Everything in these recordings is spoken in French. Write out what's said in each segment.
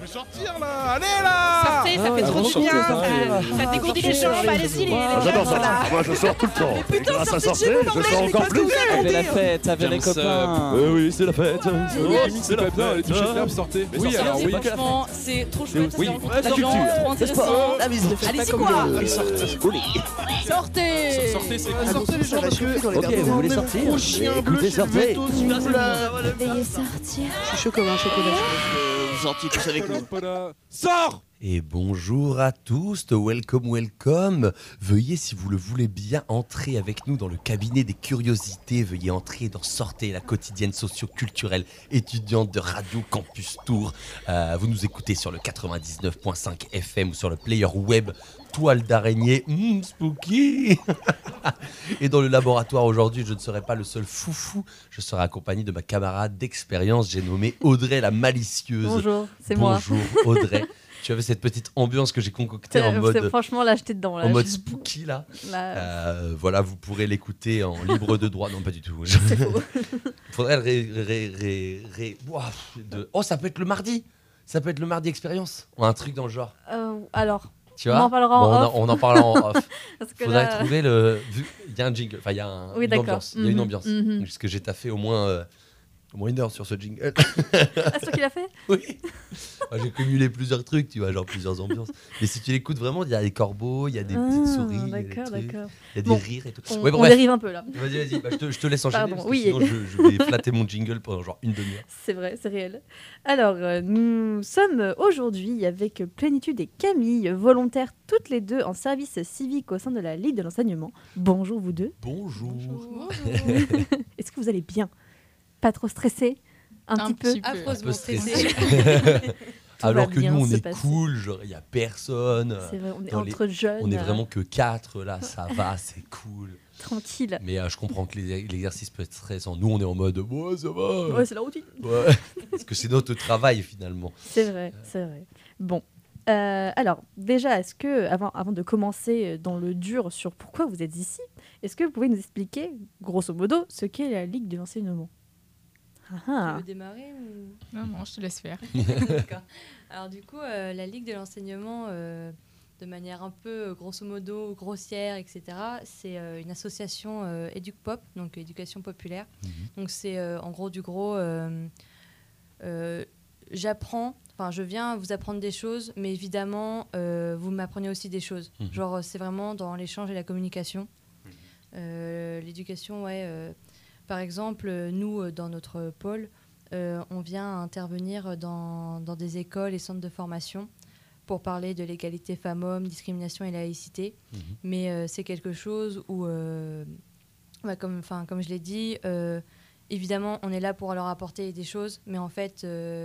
Fais sortir là Allez là Sortez, ça fait Ah, trop du bien. sortez, sortez. Ça, ça dégourdit les jambes. Allez-y, les, Ah, J'adore ça. Ah, Moi je sors tout le temps Et putain, grâce à sortez de sortir, chez vous, je sors je encore pas plus vous Avec la fête, avec les J'aime ça. copains. Oui, oui, c'est la fête Oui, c'est la bien, les fête t-shirts fermes, sortez. Oui, sortez. alors oui. Franchement, c'est trop chouette. Oui, c'est rencontre la des gens, culture. c'est trop intéressant. Mais ils le font Allez-y, pas quoi le- Allez. Sortez Sortez, c'est Ah, Sortez les gens parce que... Ok, vous voulez sortir Gros chien bleu Écoutez, chez sortez. Veto, s'il vous plaît. Veuillez sortir. Je suis chaud comme un chocolat. Vous sortiez tous avec nous. Sors Et bonjour à tous, welcome, welcome. Veuillez, si vous le voulez bien, entrer avec nous dans le cabinet des curiosités. Veuillez entrer dans Sortez, la quotidienne socio-culturelle étudiante de Radio Campus Tour. Euh, vous nous écoutez sur le 99.5 FM ou sur le player web Toile d'araignée. Hum, spooky Et dans le laboratoire aujourd'hui, je ne serai pas le seul foufou. Je serai accompagné de ma camarade d'expérience. J'ai nommé Audrey la malicieuse. Bonjour, c'est moi. Bonjour Audrey. tu avais cette petite ambiance que j'ai concoctée en mode, Franchement, là, j'étais dedans. Là. en mode spooky là. là, Euh, voilà, vous pourrez l'écouter en libre de droit. Non, pas du tout. c'est faux. Faudrait le ré, ré- ré- ré- Ouah, de- Oh, ça peut être le mardi. Ça peut être le mardi expérience. Ou un truc dans le genre. Euh, alors, Tu On vois en parlera en Bon, on, off. on en parlera en off. parce que Faudrait là... trouver le. Il y a un jingle. Enfin, il y a un- Oui, une ambiance. Il y a une Mhm, ambiance. mhm. Puisque j'ai taffé au moins, euh, au moins une heure sur ce jingle. Ah, c'est toi qui l'as fait? Oui. J'ai cumulé plusieurs trucs, tu vois, genre plusieurs ambiances. Mais si tu l'écoutes vraiment, il y a des corbeaux, il y a des petites Ah, souris, il y a des D'accord, d'accord. il y a des Bon, rires et tout. On, Ouais, on dérive un peu là. Vas-y, vas-y, bah, je, te, je te laisse enchaîner. Pardon, parce que oui. Sinon, je, je vais flatter mon jingle pendant genre une demi-heure. C'est vrai, c'est réel. Alors, euh, nous sommes aujourd'hui avec Plénitude et Camille, volontaires toutes les deux en service civique au sein de la Ligue de l'enseignement. Bonjour vous deux. Bonjour. Est-ce que vous allez bien? Pas trop stressé Un, petit peu Affreusement stressé. stressé. Tout Alors que nous, on est passer. cool, genre, il n'y a personne. C'est vrai, on est les- entre jeunes. On est euh, vraiment que quatre là, ça va, c'est cool. tranquille. Mais euh, je comprends que l'exercice peut être stressant. Nous, on est en mode, ouais, ça va. Ouais, c'est la routine. Ouais. Parce que c'est notre travail finalement. C'est vrai, c'est vrai. Bon. Euh, alors, déjà, est-ce que, avant, avant de commencer dans le dur sur pourquoi vous êtes ici, est-ce que vous pouvez nous expliquer, grosso modo, ce qu'est la Ligue de l'enseignement Ah, Tu ah. veux démarrer ou... Non, non, je te laisse faire. D'accord. Alors du coup, euh, la Ligue de l'enseignement, euh, de manière un peu euh, grosso modo grossière, etc., c'est euh, une association euh, éduc-pop, donc éducation populaire. Donc c'est euh, en gros du gros, euh, euh, j'apprends, enfin je viens vous apprendre des choses, mais évidemment euh, vous m'apprenez aussi des choses. Mhm. Genre c'est vraiment dans l'échange et la communication. Euh, L'éducation, ouais. Par exemple, euh, nous, euh, dans notre pôle, euh, on vient intervenir dans, dans des écoles et centres de formation pour parler de l'égalité femmes-hommes, discrimination et laïcité. Mhm. Mais euh, c'est quelque chose où, euh, bah, comme, je l'ai dit, évidemment, on est là pour leur apporter des choses, mais en fait,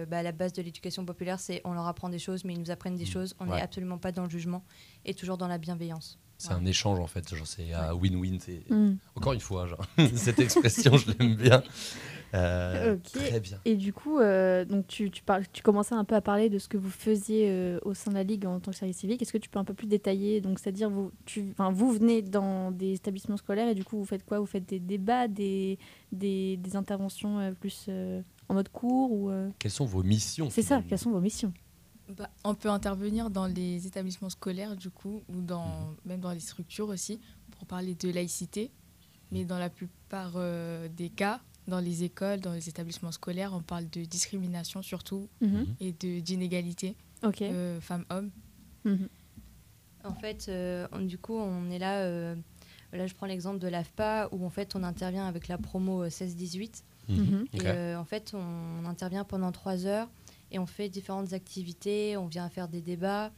bah, la base de l'éducation populaire, c'est on leur apprend des choses, mais ils nous apprennent des choses. On n'est Ouais. absolument pas dans le jugement et toujours dans la bienveillance. C'est un échange en fait, c'est euh, win-win. c'est- Hmm. Encore une fois, genre, cette expression, je l'aime bien. Euh. Très bien. Et du coup, euh, donc tu, tu, parles, tu commençais un peu à parler de ce que vous faisiez euh, au sein de la Ligue en tant que service civique. Est-ce que tu peux un peu plus détailler Donc, c'est-à-dire, vous, tu, vous venez dans des établissements scolaires et du coup, vous faites quoi? Vous faites des débats, des, des, des interventions plus en mode cours ou Quelles sont vos missions C'est ça, quelles sont vos missions? Bah, on peut intervenir dans les établissements scolaires, du coup, ou dans, même dans les structures aussi, pour parler de laïcité. Mais dans la plupart euh, des cas, dans les écoles, dans les établissements scolaires, on parle de discrimination surtout Mhm. et de- d'inégalité euh, femmes-hommes. Mhm. En fait, euh, on- du coup, on est là. euh, là, je prends l'exemple de l'AFPA où en fait, on intervient avec la promo euh, 16-18. Mhm. Et euh, en fait, on intervient pendant trois heures et on fait différentes activités. On vient faire des débats.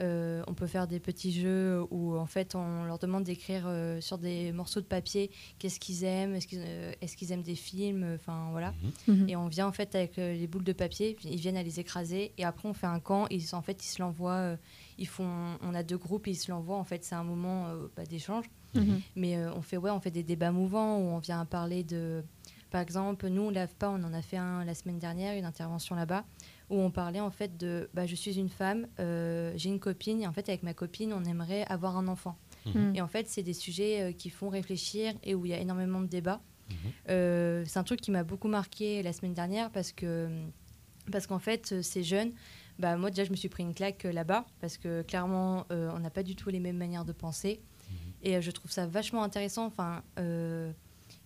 euh, on peut faire des petits jeux où en fait on leur demande d'écrire euh, sur des morceaux de papier qu'est-ce qu'ils aiment, est-ce qu'ils euh, est-ce qu'ils aiment des films, enfin voilà. Mhm. Et on vient en fait avec euh, les boules de papier, ils viennent à les écraser et après on fait un camp. Ils, en fait, ils se l'envoient. euh, ils font, on a deux groupes, et ils se l'envoient. En fait, c'est un moment euh, bah, d'échange. Mhm. Mais euh, on fait ouais, on fait des débats mouvants où on vient parler de, par exemple, nous on lave pas, on en a fait un la semaine dernière, une intervention là-bas où on parlait en fait de, bah, je suis une femme, euh, j'ai une copine et en fait avec ma copine on aimerait avoir un enfant. Mhm. Et en fait c'est des sujets euh, qui font réfléchir et où il y a énormément de débats. Mhm. Euh, c'est un truc qui m'a beaucoup marqué la semaine dernière parce que parce qu'en fait ces jeunes bah, moi déjà je me suis pris une claque euh, là-bas parce que clairement euh, on n'a pas du tout les mêmes manières de penser et euh, je trouve ça vachement intéressant. Enfin, euh,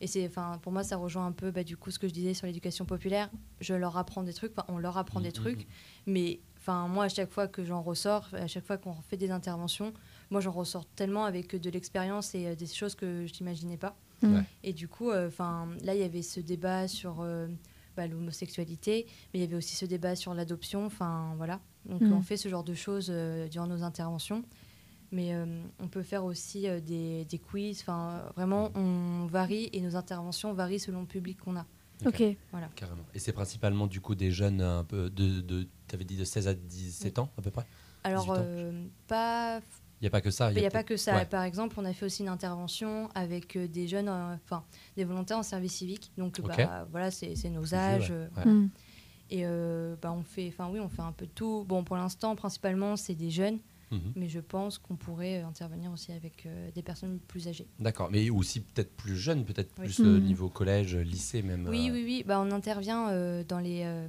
et c'est, enfin, pour moi ça rejoint un peu bah, du coup ce que je disais sur l'éducation populaire. Je leur apprends des trucs, on leur apprend Mhm, des trucs, mais enfin moi à chaque fois que j'en ressors, à chaque fois qu'on fait des interventions, moi j'en ressors tellement avec de l'expérience et euh, des choses que je n'imaginais pas. Mm. Ouais. Et du coup, euh, enfin là il y avait ce débat sur euh, bah, l'homosexualité, mais il y avait aussi ce débat sur l'adoption. Enfin voilà, donc Mm. on fait ce genre de choses euh, durant nos interventions. Mais euh, on peut faire aussi euh, des, des quiz. Enfin, vraiment, on varie et nos interventions varient selon le public qu'on a. Ok. Carrément. Et c'est principalement du coup des jeunes un peu de, de avais dit de 16 à 17 ans à peu près? Alors, 18 ans, euh, pas Il n'y a pas que ça. Il n'y a, pas que ça. ouais. Par exemple, on a fait aussi une intervention avec des jeunes, euh, enfin des volontaires en service civique. Donc bah, voilà, c'est c'est nos âges. ouais. Ouais. Mm. Et euh, bah, on fait, enfin oui, on fait un peu de tout. Bon, pour l'instant, principalement, c'est des jeunes, Mhm. mais je pense qu'on pourrait intervenir aussi avec euh, des personnes plus âgées. D'accord, mais aussi peut-être plus jeune, peut-être Oui. plus euh, Mhm. niveau collège, lycée même. Oui, euh, oui, oui. Bah, on intervient euh, dans les. euh,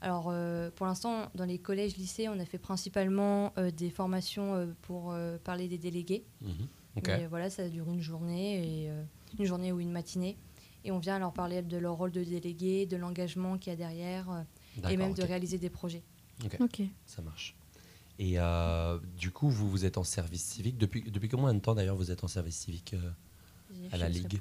alors, euh, pour l'instant, dans les collèges, lycées, on a fait principalement euh, des formations euh, pour euh, parler des délégués. Ok. Mais voilà, ça dure une journée, et, euh, une journée ou une matinée. Et on vient leur parler de leur rôle de délégué, de l'engagement qu'il y a derrière, euh, et même de réaliser des projets. Ok. Ça marche. Et euh, du coup, vous, vous êtes en service civique. Depuis, depuis combien de temps d'ailleurs vous êtes en service civique euh, À la Ligue.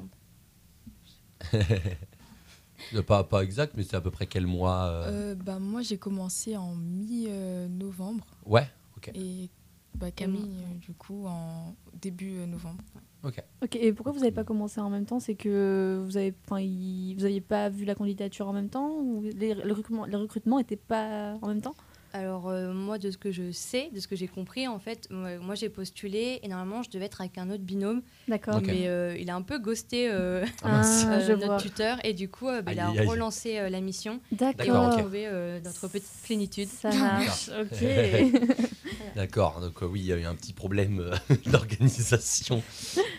pas, pas exact, mais c'est à peu près quel mois euh, Euh, bah, moi, j'ai commencé en mi-novembre Ouais, ok. et bah, Camille, du coup, en début novembre. ok. Ok. Et pourquoi vous n'avez pas commencé en même temps? C'est que vous avez, enfin, il- vous n'aviez pas vu la candidature en même temps? Ou les, le recrutement, les recrutements n'étaient pas en même temps? Alors, euh, moi, de ce que je sais, de ce que j'ai compris, en fait, moi, moi, j'ai postulé et normalement, je devais être avec un autre binôme, D'accord. Mais euh, il a un peu ghosté euh, Ah. Ah, euh, je notre vois. tuteur et du coup, euh, bah, il a relancé euh, la mission D'accord, et on a ok. trouvé euh, notre petite plénitude. Ça marche. ok. D'accord, donc euh, oui, il y a eu un petit problème euh, d'organisation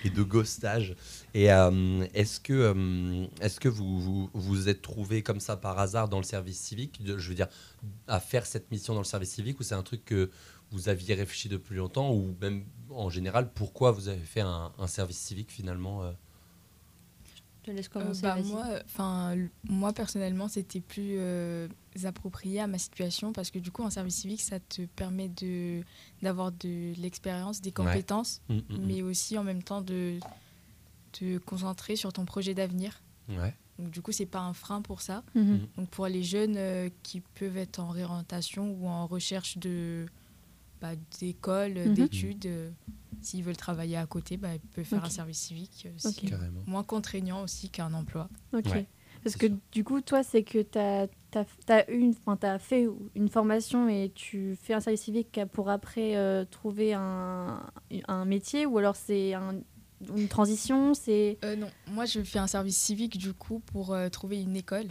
et de ghostage. Et euh, est-ce que, euh, est-ce que vous, vous vous êtes trouvé comme ça par hasard dans le service civique, de- je veux dire, à faire cette mission dans le service civique, ou c'est un truc que vous aviez réfléchi depuis longtemps, ou même en général, pourquoi vous avez fait un, un service civique finalement euh? Je te laisse Euh, commencer. bah, vas-y. moi, enfin, moi personnellement, c'était plus euh, approprié à ma situation parce que du coup, en service civique, ça te permet de d'avoir de l'expérience, des compétences, Mm, mm, mm. mais aussi en même temps de te concentrer sur ton projet d'avenir. Ouais. Donc du coup, c'est pas un frein pour ça. Mhm. Donc pour les jeunes euh, qui peuvent être en réorientation ou en recherche de bah, d'école, Mhm. d'études, euh, s'ils veulent travailler à côté, bah, ils peuvent faire un service civique. euh, Ok. c'est Carrément. moins contraignant aussi qu'un emploi. Ok. Ouais, Parce c'est que sûr. du coup, toi, c'est que tu as, une, t'as fait une formation et tu fais un service civique pour après euh, trouver un, un métier ou alors c'est un- une transition c'est Euh, non, moi je fais un service civique du coup pour euh, trouver une école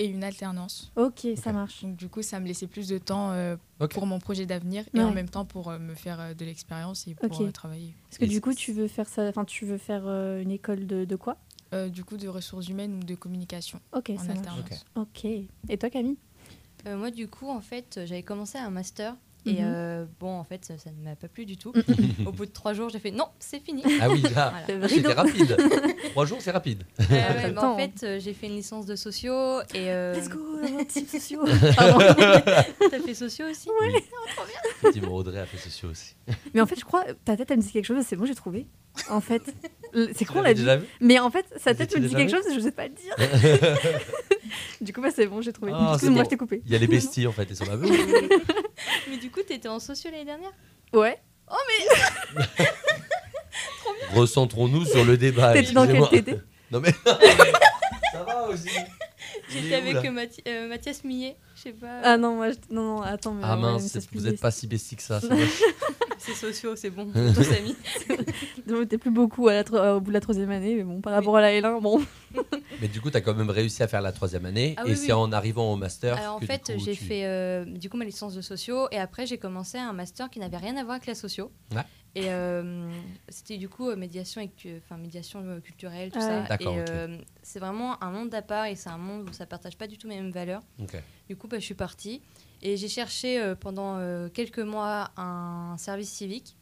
et une alternance. ok ça marche Donc du coup, ça me laissait plus de temps euh, pour mon projet d'avenir et en même temps pour euh, me faire euh, de l'expérience et pour euh, travailler. parce que Et du coup tu veux faire ça enfin tu veux faire euh, une école de, de quoi? Euh, du coup, de ressources humaines ou de communication ok en ça marche alternance. Ok. ok et toi Camille? Euh, moi, du coup, en fait, j'avais commencé un master. Et Mhm. euh, bon, en fait, ça, ça ne m'a pas plu du tout. Au bout de trois jours, j'ai fait non, c'est fini. Ah oui, là, Voilà. C'était rapide. Trois jours, c'est rapide. Euh, ouais, bah, en fait, euh, j'ai fait une licence de sociaux et. euh, let's go sociaux. T'as fait sociaux aussi Effectivement, Audrey a fait sociaux aussi. mais en fait je crois ta tête elle me dit quelque chose c'est bon j'ai trouvé en fait c'est con la vu mais en fait sa tête me dit quelque chose je sais pas le dire du coup bah c'est bon j'ai trouvé Ah, c'est excuse-moi bon. je t'ai coupé Il y a les besties en fait, et m'a vu. Mais du coup, t'étais en sociaux l'année dernière ouais Recentrons-nous sur le débat. T'étais dans quel. TT Non mais. ça va aussi. J'étais avec euh, Mathi- euh, Mathias Millet, je sais pas. Ah non, moi, je... non, non, attends. Mais Ah mince, mais vous n'êtes pas si besties que ça. C'est sociaux, c'est bon, tous amis. des- T'es plus beaucoup à la tro- euh, au bout de la troisième année, mais bon, par rapport à la L1, bon. Mais du coup, tu as quand même réussi à faire la troisième année. Ah et oui, c'est oui. en arrivant au master. Alors en que, fait, coup, j'ai tu- fait euh, du coup ma licence de sociaux et après j'ai commencé un master qui n'avait rien à voir avec la socio. Ouais. Et euh, c'était du coup euh, médiation, et enfin médiation culturelle, tout Ah ça. et euh, c'est vraiment un monde à part et c'est un monde où ça partage pas du tout mes mêmes valeurs. Ok. Du coup, bah, je suis partie Et j'ai cherché euh, pendant euh, quelques mois un service civique.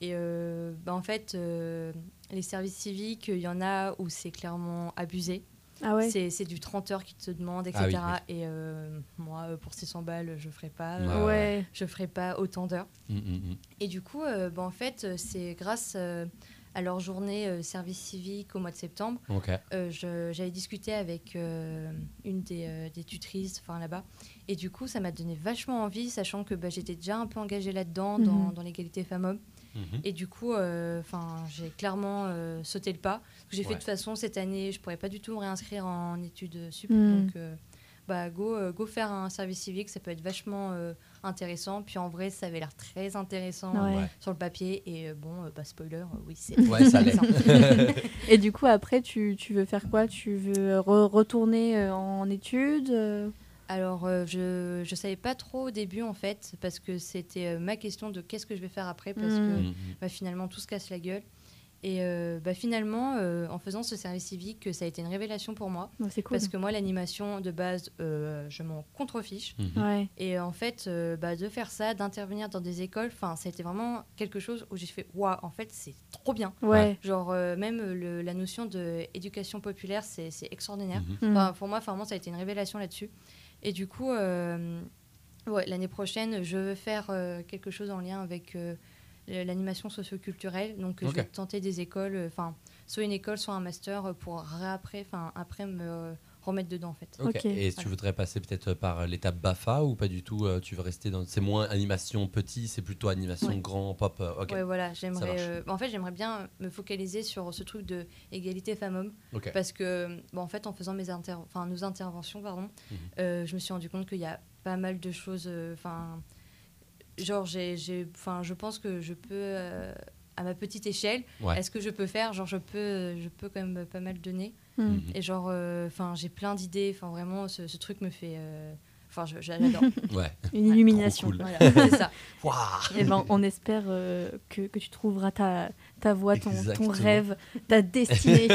Et euh, bah, en fait, euh, les services civiques, il y en a où c'est clairement abusé. Ah ouais. C'est c'est du 30 heures qui te demande, etc. Ah oui, Et euh, moi, pour 600 balles, je ferai pas, Ouais. euh, Ouais. je ferai pas autant d'heures. Mm, mm, mm. Et du coup, euh, bah, en fait, c'est grâce euh, à leur journée euh, service civique au mois de septembre, Ok. euh, j'avais discuté avec euh, une des, euh, des tutrices enfin, là-bas. Et du coup, ça m'a donné vachement envie, sachant que bah, j'étais déjà un peu engagée là-dedans, dans, Mhm. dans l'égalité femmes-hommes. Mhm. Et du coup, euh, enfin, j'ai clairement euh, sauté le pas. J'ai fait de toute façon cette année, je pourrais pas du tout me réinscrire en études sup. Mhm. Donc, euh, bah, go, euh, go faire un service civique, ça peut être vachement euh, intéressant. Puis en vrai, ça avait l'air très intéressant Ouais. Ouais. sur le papier. Et euh, bon, euh, bah, spoiler, euh, oui, c'est. Ouais, ça l'est. intéressant. Et du coup, après, tu, tu veux faire quoi? Tu veux re- retourner euh, en études Alors, euh, je ne savais pas trop au début, en fait, parce que c'était euh, ma question de qu'est-ce que je vais faire après, parce que Mm, mm. bah, finalement, tout se casse la gueule. Et euh, bah, finalement, euh, en faisant ce service civique, ça a été une révélation pour moi. C'est cool. Parce que moi, l'animation, de base, euh, je m'en contrefiche. Mhm. Ouais. Et en fait, euh, bah, de faire ça, d'intervenir dans des écoles, ça a été vraiment quelque chose où j'ai fait Waouh, en fait, c'est trop bien. Ouais. Genre, euh, même le- la notion d'éducation populaire, c'est c'est extraordinaire. Mhm. Enfin, pour moi, vraiment, ça a été une révélation là-dessus. Et du coup, euh, ouais, l'année prochaine, je veux faire euh, quelque chose en lien avec euh, l'animation socioculturelle. Donc, euh, Ok. je vais tenter des écoles, euh, enfin, soit une école, soit un master, euh, pour après, enfin, après me euh, remettre dedans, en fait. Et tu voudrais passer peut-être par l'étape BAFA ou pas du tout euh, Tu veux rester dans. C'est moins animation petit, c'est plutôt animation Ouais. grand, pop. euh, ok. Ouais, voilà, j'aimerais. euh, en fait, j'aimerais bien me focaliser sur ce truc de égalité femmes-hommes, parce que, bon, en fait, en faisant mes inter- enfin, nos interventions, pardon, Mhm. euh, je me suis rendu compte qu'il y a pas mal de choses. euh, Enfin, genre, j'ai, j'ai- enfin, je pense que je peux, euh, à ma petite échelle, Ouais. est-ce que je peux faire? Genre, je peux, je peux quand même pas mal donner. Mm. Mhm. Et genre, euh, enfin, j'ai plein d'idées. Enfin, vraiment, ce, ce truc me fait. euh, Enfin, je- j'adore. Ouais. Une illumination. cool. voilà, c'est ça. Et ben, on espère euh, que, que tu trouveras ta, ta voie, ton, rêve, ta destinée.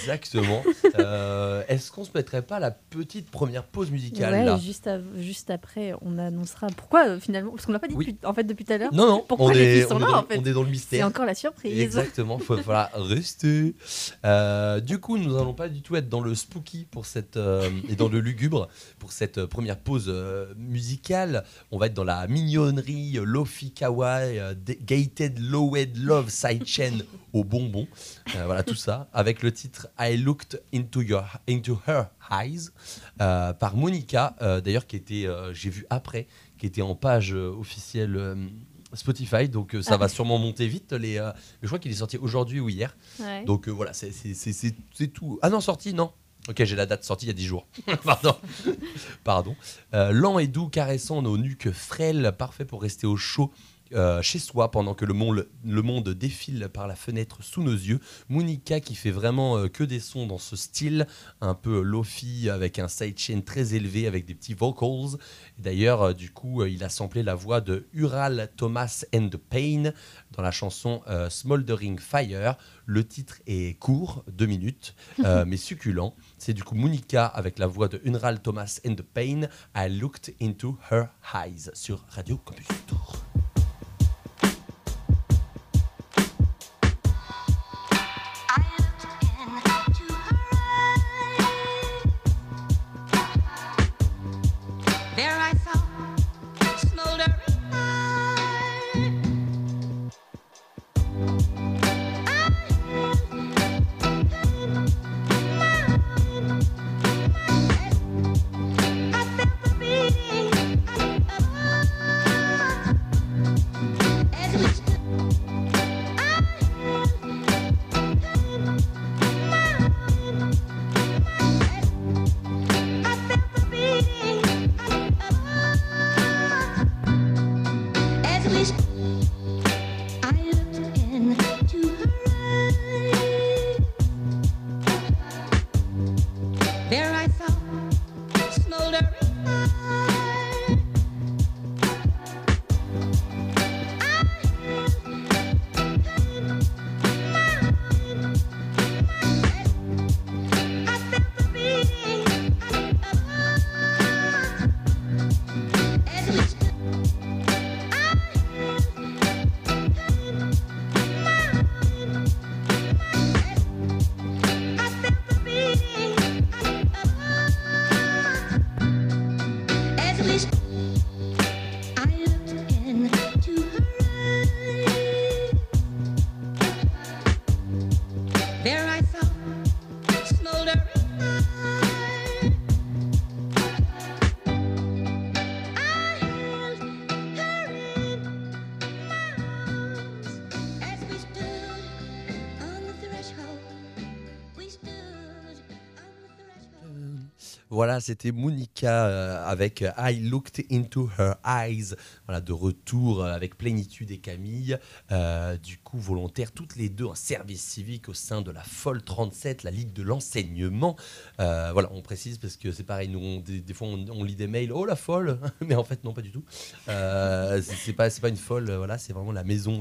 Exactement. Euh, Est-ce qu'on se mettrait pas la petite première pause musicale ouais, là juste, après, on annoncera pourquoi euh, finalement. Parce qu'on l'a pas dit Oui. depuis, en fait, depuis tout à l'heure. Non, non. Pourquoi on les est, sont on est là, dans, en fait on est dans le C'est mystère. encore la surprise. Exactement, faut voilà, rester. Euh, du coup, nous allons pas du tout être dans le spooky pour cette euh, et dans le lugubre pour cette première pause musicale. On va être dans la mignonnerie, lofi kawaii, gated lowed love sidechain au bonbon. Voilà tout ça avec le titre I looked into your into her eyes euh, par Monica euh, d'ailleurs qui était euh, j'ai vu après qui était en page officielle Spotify donc ça Ah. va sûrement monter vite les je crois qu'il est sorti aujourd'hui ou hier Ouais. donc voilà c'est tout ah non sorti non Ok, j'ai la date sortie il y a 10 jours. Pardon. Pardon. Euh, lent et doux, caressant nos nuques frêles, parfait pour rester au chaud euh, chez soi pendant que le monde, le monde défile par la fenêtre sous nos yeux. Monica qui fait vraiment euh, que des sons dans ce style, un peu lofi avec un sidechain très élevé avec des petits vocals. D'ailleurs, euh, du coup, il a samplé la voix de Ural Thomas and the Pain dans la chanson Smoldering Fire. Le titre est court, deux minutes, mais succulent. C'est du coup Monica avec la voix de Unral Thomas and the Pain. I looked into her eyes sur Radio Campus Tour. Voilà, c'était Monica euh, avec euh, I Looked Into Her Eyes. Voilà, de retour euh, avec Plénitude et Camille. Euh, du coup, volontaires toutes les deux en service civique au sein de la FOL 37, la Ligue de l'enseignement. Euh, voilà, on précise parce que c'est pareil, nous, on- des, des fois, on, on lit des mails, oh la FOL Mais en fait, non, pas du tout. C'est pas, pas une FOL, euh, voilà, c'est vraiment la maison,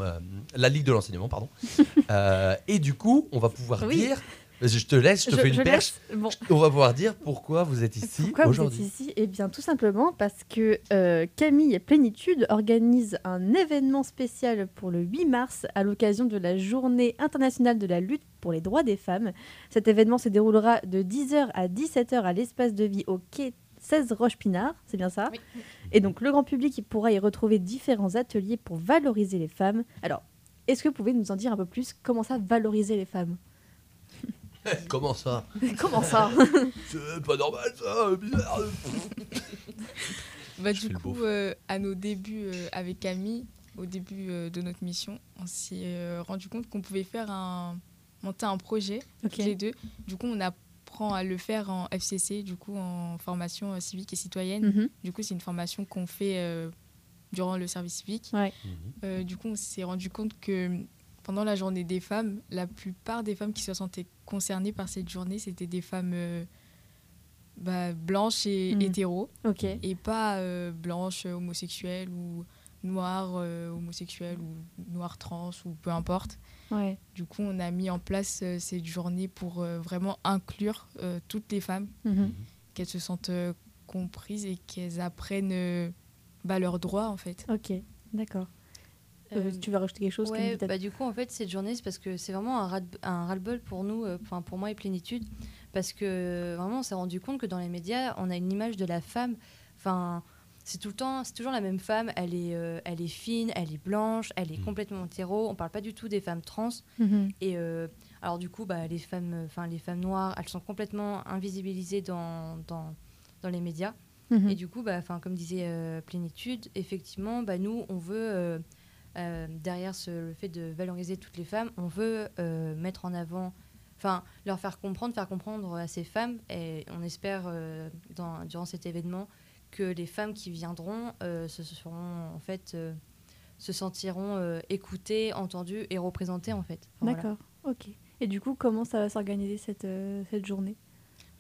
la Ligue de l'enseignement, pardon. Et du coup, on va pouvoir Oui. dire. Je te laisse, je te fais une perche. Bon, On va pouvoir dire pourquoi vous êtes ici Pourquoi vous êtes aujourd'hui. ici Eh bien, tout simplement parce que euh, Camille et Plénitude organisent un événement spécial pour le 8 mars à l'occasion de la Journée internationale de la lutte pour les droits des femmes. Cet événement se déroulera de 10h à 17h à l'espace de vie au quai 16 Roche-Pinard, c'est bien ça Oui. Et donc, le grand public pourra y retrouver différents ateliers pour valoriser les femmes. Alors, est-ce que vous pouvez nous en dire un peu plus? Comment ça, valoriser les femmes? Comment ça Comment ça C'est pas normal ça, bizarre. Bah, Je du coup, euh, à nos débuts euh, avec Camille, au début euh, de notre mission, on s'est euh, rendu compte qu'on pouvait faire un, monter un projet Ok. tous les deux. Du coup, on apprend à le faire en FCC, du coup, en formation euh, civique et citoyenne. Mhm. Du coup, c'est une formation qu'on fait euh, durant le service civique. Ouais. Euh, du coup, on s'est rendu compte que pendant la journée des femmes, la plupart des femmes qui se sentaient concernées par cette journée, c'était des femmes euh, bah, blanches et Mhm. hétéros, et pas euh, blanches euh, homosexuelles ou noires euh, homosexuelles ou noires trans ou peu importe. Ouais. Du coup, on a mis en place cette journée pour vraiment inclure toutes les femmes, Mhm. qu'elles se sentent comprises et qu'elles apprennent bah, leurs droits en fait. Ok, d'accord. Euh, Euh, tu veux rajouter quelque chose Ouais, bah, du coup, en fait, cette journée, c'est parce que c'est vraiment un ras- un ras-le-bol pour nous, euh, enfin pour moi et Plénitude, parce que euh, vraiment, on s'est rendu compte que dans les médias, on a une image de la femme, enfin, c'est tout le temps, c'est toujours la même femme, elle est, euh, elle est fine, elle est blanche, elle est Mhm. complètement hétéro, on parle pas du tout des femmes trans, Mhm. et euh, alors du coup, bah, les femmes, enfin les femmes noires, elles sont complètement invisibilisées dans, dans, dans les médias. Mhm. Et du coup, bah, comme disait euh, Plénitude, effectivement, bah, nous, on veut, euh, derrière ce, le fait de valoriser toutes les femmes, on veut euh, mettre en avant, enfin, leur faire comprendre, faire comprendre à ces femmes, et on espère, euh, dans, durant cet événement, que les femmes qui viendront se en fait, se sentiront écoutées, entendues et représentées, en fait. D'accord, ok. Et du coup, comment ça va s'organiser cette journée?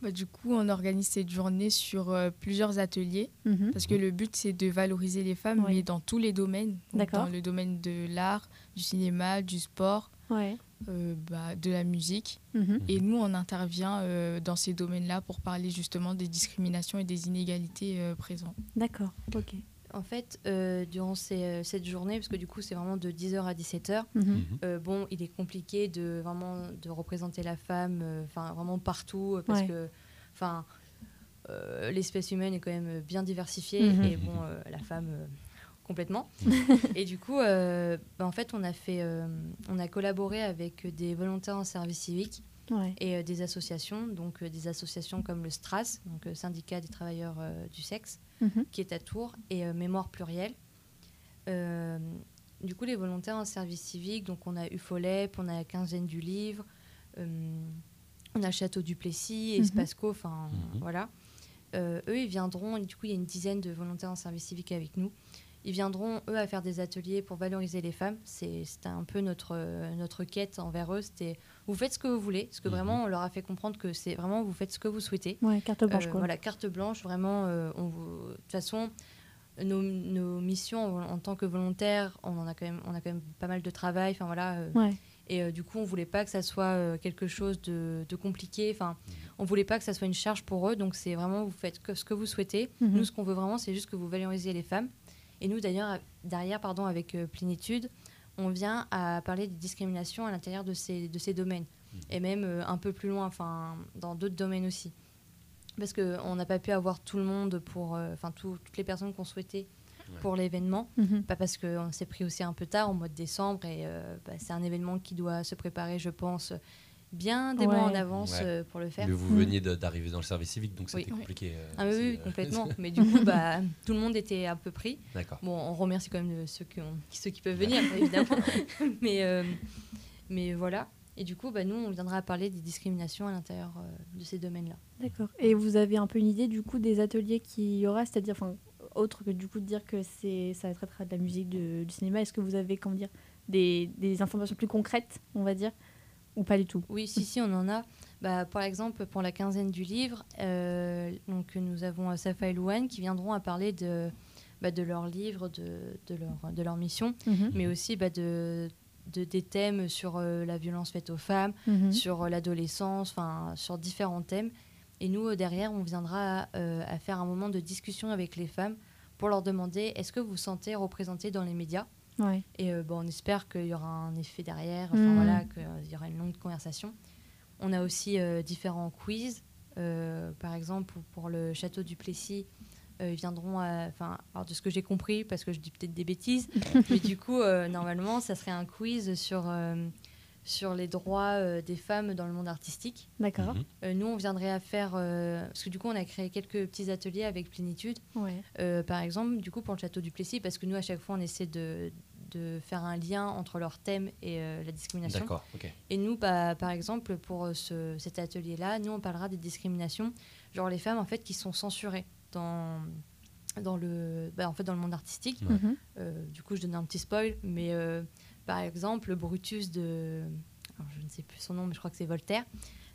Bah, du coup, on organise cette journée sur euh, plusieurs ateliers Mhm. parce que le but c'est de valoriser les femmes, Oui. mais dans tous les domaines. Donc. Dans le domaine de l'art, du cinéma, du sport, Ouais. euh, bah, de la musique. Mhm. Et nous, on intervient euh, dans ces domaines-là pour parler justement des discriminations et des inégalités euh, présentes. D'accord, ok. En fait, euh, durant ces, euh, cette journée, parce que du coup, c'est vraiment de 10h à 17h, Mhm. Euh, bon, il est compliqué de vraiment de représenter la femme, euh, enfin vraiment partout, parce Ouais. que, enfin, euh, l'espèce humaine est quand même bien diversifiée Mhm. et bon, euh, la femme euh, complètement. et du coup, euh, bah, en fait, on a fait, euh, on a collaboré avec des volontaires en service civique Ouais. et euh, des associations, donc euh, des associations comme le STRAS, donc euh, syndicat des travailleurs euh, du sexe, Mhm. qui est à Tours, et euh, Mémoire plurielle. Euh, du coup, les volontaires en service civique, donc on a UFOLEP, on a la quinzaine du livre, euh, on a Château du Plessis, Mhm. Espasco, enfin Mhm. voilà. Euh, eux, ils viendront, du coup, il y a une dizaine de volontaires en service civique avec nous. Ils viendront, eux, à faire des ateliers pour valoriser les femmes. C'était un peu notre, notre quête envers eux. C'était vous faites ce que vous voulez. Parce que Mhm. vraiment, on leur a fait comprendre que c'est vraiment vous faites ce que vous souhaitez. Ouais, carte blanche, Euh, quoi. Voilà, carte blanche, vraiment. euh, on vous- De toute façon, nos, nos missions en, en tant que volontaires, on, en a quand même, on a quand même pas mal de travail. Enfin, voilà, euh, Ouais. et euh, du coup, on voulait pas que ça soit euh, quelque chose de, de compliqué. Enfin, on voulait pas que ça soit une charge pour eux. Donc, c'est vraiment vous faites que ce que vous souhaitez. Mhm. Nous, ce qu'on veut vraiment, c'est juste que vous valorisiez les femmes. Et nous, d'ailleurs, derrière, pardon, avec euh, Plénitude, on vient à parler des discriminations à l'intérieur de ces, de ces domaines. Et même euh, un peu plus loin, enfin, dans d'autres domaines aussi. parce qu'on n'a pas pu avoir tout le monde pour, euh, enfin tout- toutes les personnes qu'on souhaitait Ouais. pour l'événement. Mhm. Pas parce qu'on s'est pris aussi un peu tard, au mois de décembre, et euh, bah, c'est un événement qui doit se préparer, je pense, bien des mois en avance Ouais. euh, pour le faire. Mais vous Mm. veniez de- d'arriver dans le service civique, donc Oui. c'était compliqué. euh, Ah oui, oui, euh, complètement. Mais du coup, bah, tout le monde était un peu pris. D'accord. Bon, on remercie quand même ceux qui, ont- ceux qui peuvent venir, évidemment. mais, euh, mais voilà. Et du coup, bah, nous, on viendra parler des discriminations à l'intérieur euh, de ces domaines-là. D'accord. Et vous avez un peu une idée du coup des ateliers qu'il y aura, c'est-à-dire, enfin, autre que du coup de dire que c'est ça traitera de la musique, de- du cinéma. Est-ce que vous avez comment dire des, des informations plus concrètes, on va dire, ou pas du tout Oui, si, si, on en a. Bah, par exemple, pour la quinzaine du livre, euh, donc, nous avons euh, Safa et Louane qui viendront à parler de, bah, de leur livre, de, de, leur, de leur mission, Mhm. mais aussi bah, de, de, des thèmes sur euh, la violence faite aux femmes, Mhm. sur euh, l'adolescence, sur différents thèmes. Et nous, derrière, on viendra euh, à faire un moment de discussion avec les femmes pour leur demander est-ce que vous vous sentez représenté dans les médias? Ouais. Et euh, bon, on espère qu'il y aura un effet derrière, enfin Mm. voilà, qu'il y aura une longue conversation. On a aussi euh, différents quiz. Euh, par exemple, pour, le château du Plessis, euh, ils viendront, à- enfin, alors de ce que j'ai compris, parce que je dis peut-être des bêtises, mais du coup, euh, normalement, ça serait un quiz sur, euh, sur les droits euh, des femmes dans le monde artistique. D'accord. Mhm. Euh, nous, on viendrait à faire, euh, parce que du coup, on a créé quelques petits ateliers avec Plénitude. Ouais. Euh, par exemple, du coup, pour le château du Plessis, parce que nous, à chaque fois, on essaie de, de faire un lien entre leur thème et euh, la discrimination. D'accord, ok. Et nous, bah, par exemple, pour euh, ce- cet atelier-là, nous, on parlera des discriminations, genre les femmes, en fait, qui sont censurées dans, dans, le, bah, en fait, dans le monde artistique. Ouais. Mhm. Euh, du coup, je donne un petit spoil, mais euh, par exemple, Brutus de... alors, je ne sais plus son nom, mais je crois que c'est Voltaire.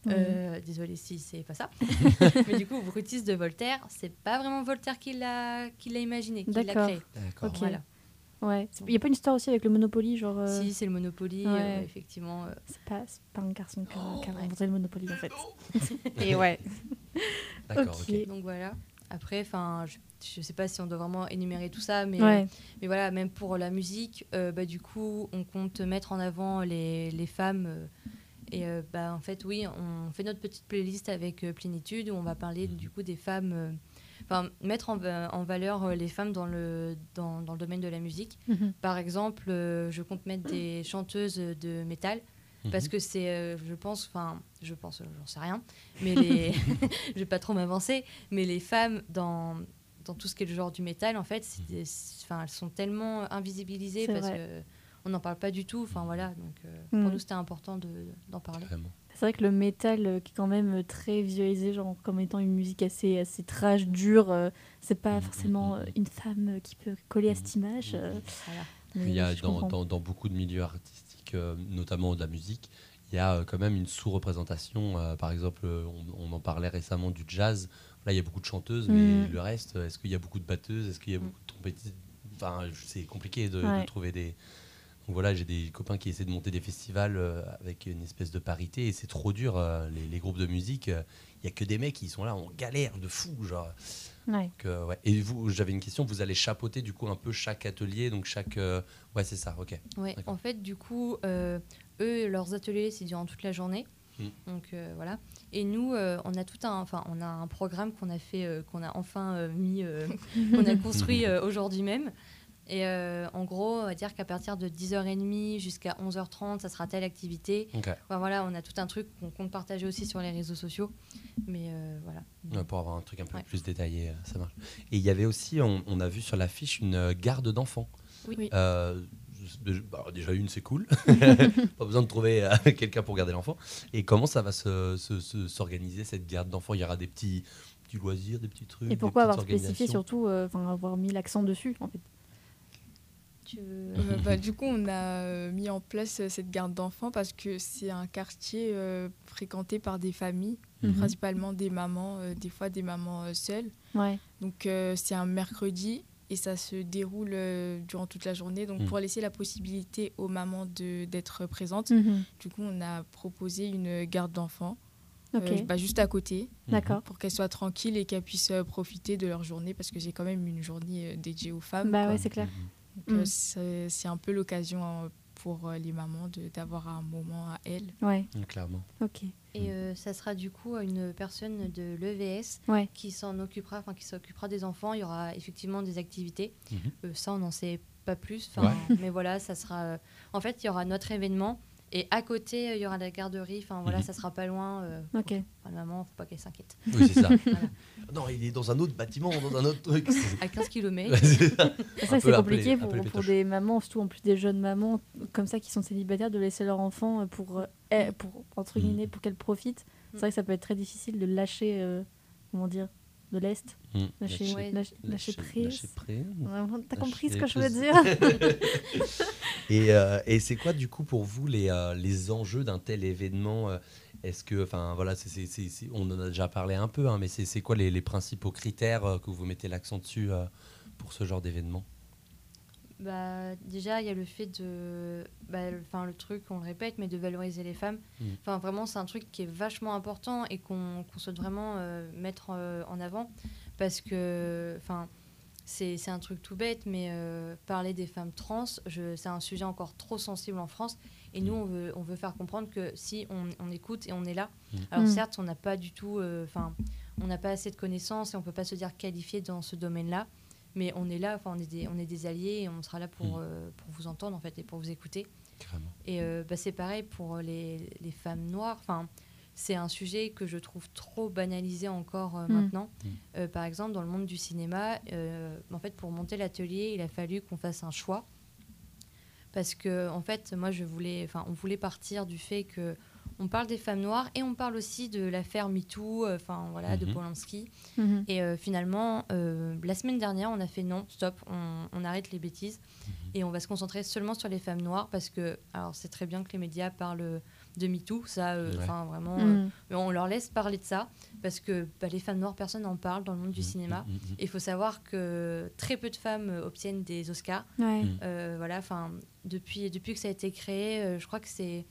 Euh, désolée si c'est pas ça. mais du coup, Brutus de Voltaire, c'est pas vraiment Voltaire qui l'a qui l'a imaginé, qui l'a créé. D'accord. Ok. Voilà. Ouais. Il n'y a pas une histoire aussi avec le Monopoly, genre. euh, Si, c'est le Monopoly, Ouais. euh, effectivement. euh, C'est pas, c'est pas un garçon qui a, Ouais. inventé le Monopoly en fait. Et ouais. D'accord, Ok. ok. Donc voilà. Après, enfin, je, je sais pas si on doit vraiment énumérer tout ça, mais, Ouais. mais voilà, même pour la musique, euh, bah, du coup, on compte mettre en avant les, les femmes. euh, et euh, bah, en fait, oui, on fait notre petite playlist avec euh, Plénitude où on va parler du coup des femmes. Enfin, mettre en, va- en valeur euh, les femmes dans le, dans, dans le domaine de la musique. Mhm. Par exemple, euh, je compte mettre des chanteuses de métal parce Mhm. que c'est, euh, je pense, enfin, je pense, euh, j'en sais rien, mais les, je vais pas trop m'avancer, mais les femmes dans dans tout ce qui est le genre du métal, en fait, c'est des- enfin, elles sont tellement invisibilisées parce vrai. que on n'en parle pas du tout. Enfin voilà, donc euh, Mm. pour nous c'était important de- d'en parler. Vraiment. C'est vrai que le métal, euh, qui est quand même euh, très visualisé, genre comme étant une musique assez, assez trash, dure, euh, c'est pas Mhm, forcément mhm, euh, une femme qui peut coller à cette image. Voilà. Il y a dans, dans, dans beaucoup de milieux artistiques, notamment de la musique, il y a quand même une sous-représentation. par exemple, on, on en parlait récemment du jazz. Là, il y a beaucoup de chanteuses, mais Mm. le reste, est-ce qu'il y a beaucoup de batteuses Est-ce qu'il y a Mm. beaucoup de trompettistes? Enfin, c'est compliqué de, trouver des. Donc voilà, j'ai des copains qui essaient de monter des festivals euh, avec une espèce de parité et c'est trop dur. euh, les, les groupes de musique, euh, il y a que des mecs qui sont là en galère de fou, genre. Ouais. Donc, euh, ouais. Et vous, j'avais une question. Vous allez chapeauter du coup un peu chaque atelier, donc chaque. euh, Ouais, c'est ça. Ok. Ouais, en fait, du coup, euh, eux, leurs ateliers, c'est durant toute la journée. Mm. Donc euh, voilà. Et nous, euh, on a tout un, enfin, on a un programme qu'on a fait, euh, qu'on a enfin euh, mis, euh, qu'on a construit euh, aujourd'hui même. Et euh, en gros, on va dire qu'à partir de 10h30 jusqu'à 11h30, ça sera telle activité. Enfin, voilà, on a tout un truc qu'on compte partager aussi sur les réseaux sociaux. Mais euh, voilà. Ouais, pour avoir un truc un peu Ouais. plus détaillé, euh, ça marche. Et il y avait aussi, on, on a vu sur l'affiche une garde d'enfants. Oui. Euh, bah, déjà une, c'est cool. Pas besoin de trouver euh, quelqu'un pour garder l'enfant. Et comment ça va se- se- se- s'organiser cette garde d'enfants? Il y aura des petits, petits loisirs, des petits trucs. Et pourquoi avoir spécifié surtout, euh, enfin avoir mis l'accent dessus en fait? Tu veux... Euh, bah, du coup, on a euh, mis en place euh, cette garde d'enfants parce que c'est un quartier euh, fréquenté par des familles, Mhm. principalement des mamans, euh, des fois des mamans euh, seules. Ouais. Donc euh, c'est un mercredi et ça se déroule euh, durant toute la journée. Donc Mhm. pour laisser la possibilité aux mamans de- d'être présentes, Mhm. du coup on a proposé une garde d'enfants euh, bah, juste à côté. D'accord. pour qu'elles soient tranquilles et qu'elles puissent profiter de leur journée parce que j'ai quand même une journée dédiée aux femmes. Bah quoi. ouais, c'est clair. Donc, euh, Mm. c'est un peu l'occasion euh, pour euh, les mamans de- d'avoir un moment à elles. Ouais, Mm, Clairement. ok. Et euh, ça sera du coup une personne de l'EVS Ouais. qui s'en occupera, enfin qui s'occupera des enfants. Il y aura effectivement des activités. Mhm. Euh, ça, on n'en sait pas plus. Mais voilà, ça sera. En fait, il y aura notre événement. Et à côté, euh, il y aura la garderie. Enfin, voilà, Mhm. ça sera pas loin. euh, Ok. enfin, la maman, faut pas qu'elle s'inquiète. Oui, c'est ça. Voilà. Non, il est dans un autre bâtiment, dans un autre truc. À 15 km. c'est ça. C'est compliqué pour, appelé pour pétoche. des mamans, surtout en plus des jeunes mamans comme ça qui sont célibataires, de laisser leur enfant euh, pour, euh, eh, pour entre Mm. guillemets, pour qu'elles profitent. C'est vrai que ça peut être très difficile de lâcher, euh, comment dire, de l'est, lâcher, Ouais. lâcher, lâcher prise. lâcher prise. Vraiment, T'as compris ce que je veux dire Et, euh, et c'est quoi du coup pour vous les, euh, les enjeux d'un tel événement euh, Est-ce que, enfin voilà, on en a déjà parlé un peu, hein, mais c'est c'est quoi les, les principaux critères euh, que vous mettez l'accent dessus euh, pour ce genre d'événement? Bah, déjà, il y a le fait de. Bah, le- Enfin, le truc, on le répète, mais de valoriser les femmes. Mm. Enfin, vraiment, c'est un truc qui est vachement important et qu'on qu'on souhaite vraiment euh, mettre euh, en avant. Parce que. Enfin. C'est c'est un truc tout bête, mais euh, parler des femmes trans, je- c'est un sujet encore trop sensible en France. Et nous, on veut, on veut faire comprendre que si on, on écoute et on est là, Mm. alors Mm. certes, on n'a pas du tout, euh, enfin, on n'a pas assez de connaissances et on peut pas se dire qualifié dans ce domaine-là, mais on est là, enfin, on est des, on est des alliés et on sera là pour, Mm. euh, pour vous entendre en fait et pour vous écouter. Carrément. Et euh, bah, c'est pareil pour les, les femmes noires. Enfin, c'est un sujet que je trouve trop banalisé encore euh, Mm. maintenant. Mm. Euh, par exemple, dans le monde du cinéma, euh, en fait, pour monter l'atelier, il a fallu qu'on fasse un choix. Parce que, en fait, moi, je voulais, enfin, on voulait partir du fait que on parle des femmes noires et on parle aussi de l'affaire MeToo, euh, enfin voilà, de Mhm. Polanski. Mhm. Et euh, finalement, euh, la semaine dernière, on a fait non, stop, on, on arrête les bêtises et on va se concentrer seulement sur les femmes noires parce que, alors c'est très bien que les médias parlent de MeToo, ça, euh, Ouais. enfin vraiment, euh, Mhm. on leur laisse parler de ça parce que bah, les femmes noires, personne n'en parle dans le monde du cinéma. Et il faut savoir que très peu de femmes obtiennent des Oscars. Ouais. Mm. Euh, voilà, enfin, depuis, depuis que ça a été créé, euh, je crois que c'est,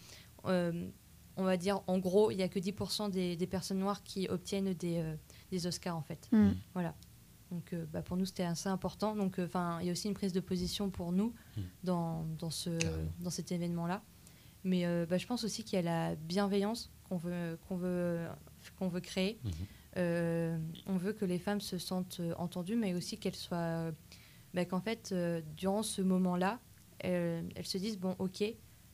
euh, on va dire, en gros, il n'y a que 10% des, des personnes noires qui obtiennent des, euh, des Oscars, en fait. Mhm. Voilà. Donc, euh, bah, pour nous, c'était assez important. Donc, euh, enfin, il y a aussi une prise de position pour nous Mm. dans, dans, ce, dans cet événement-là. Mais euh, bah, je pense aussi qu'il y a la bienveillance qu'on veut, qu'on veut, qu'on veut créer. Mhm. Euh, on veut que les femmes se sentent entendues, mais aussi qu'elles soient. bah, qu'en fait, euh, durant ce moment-là, elles, elles se disent bon, ok,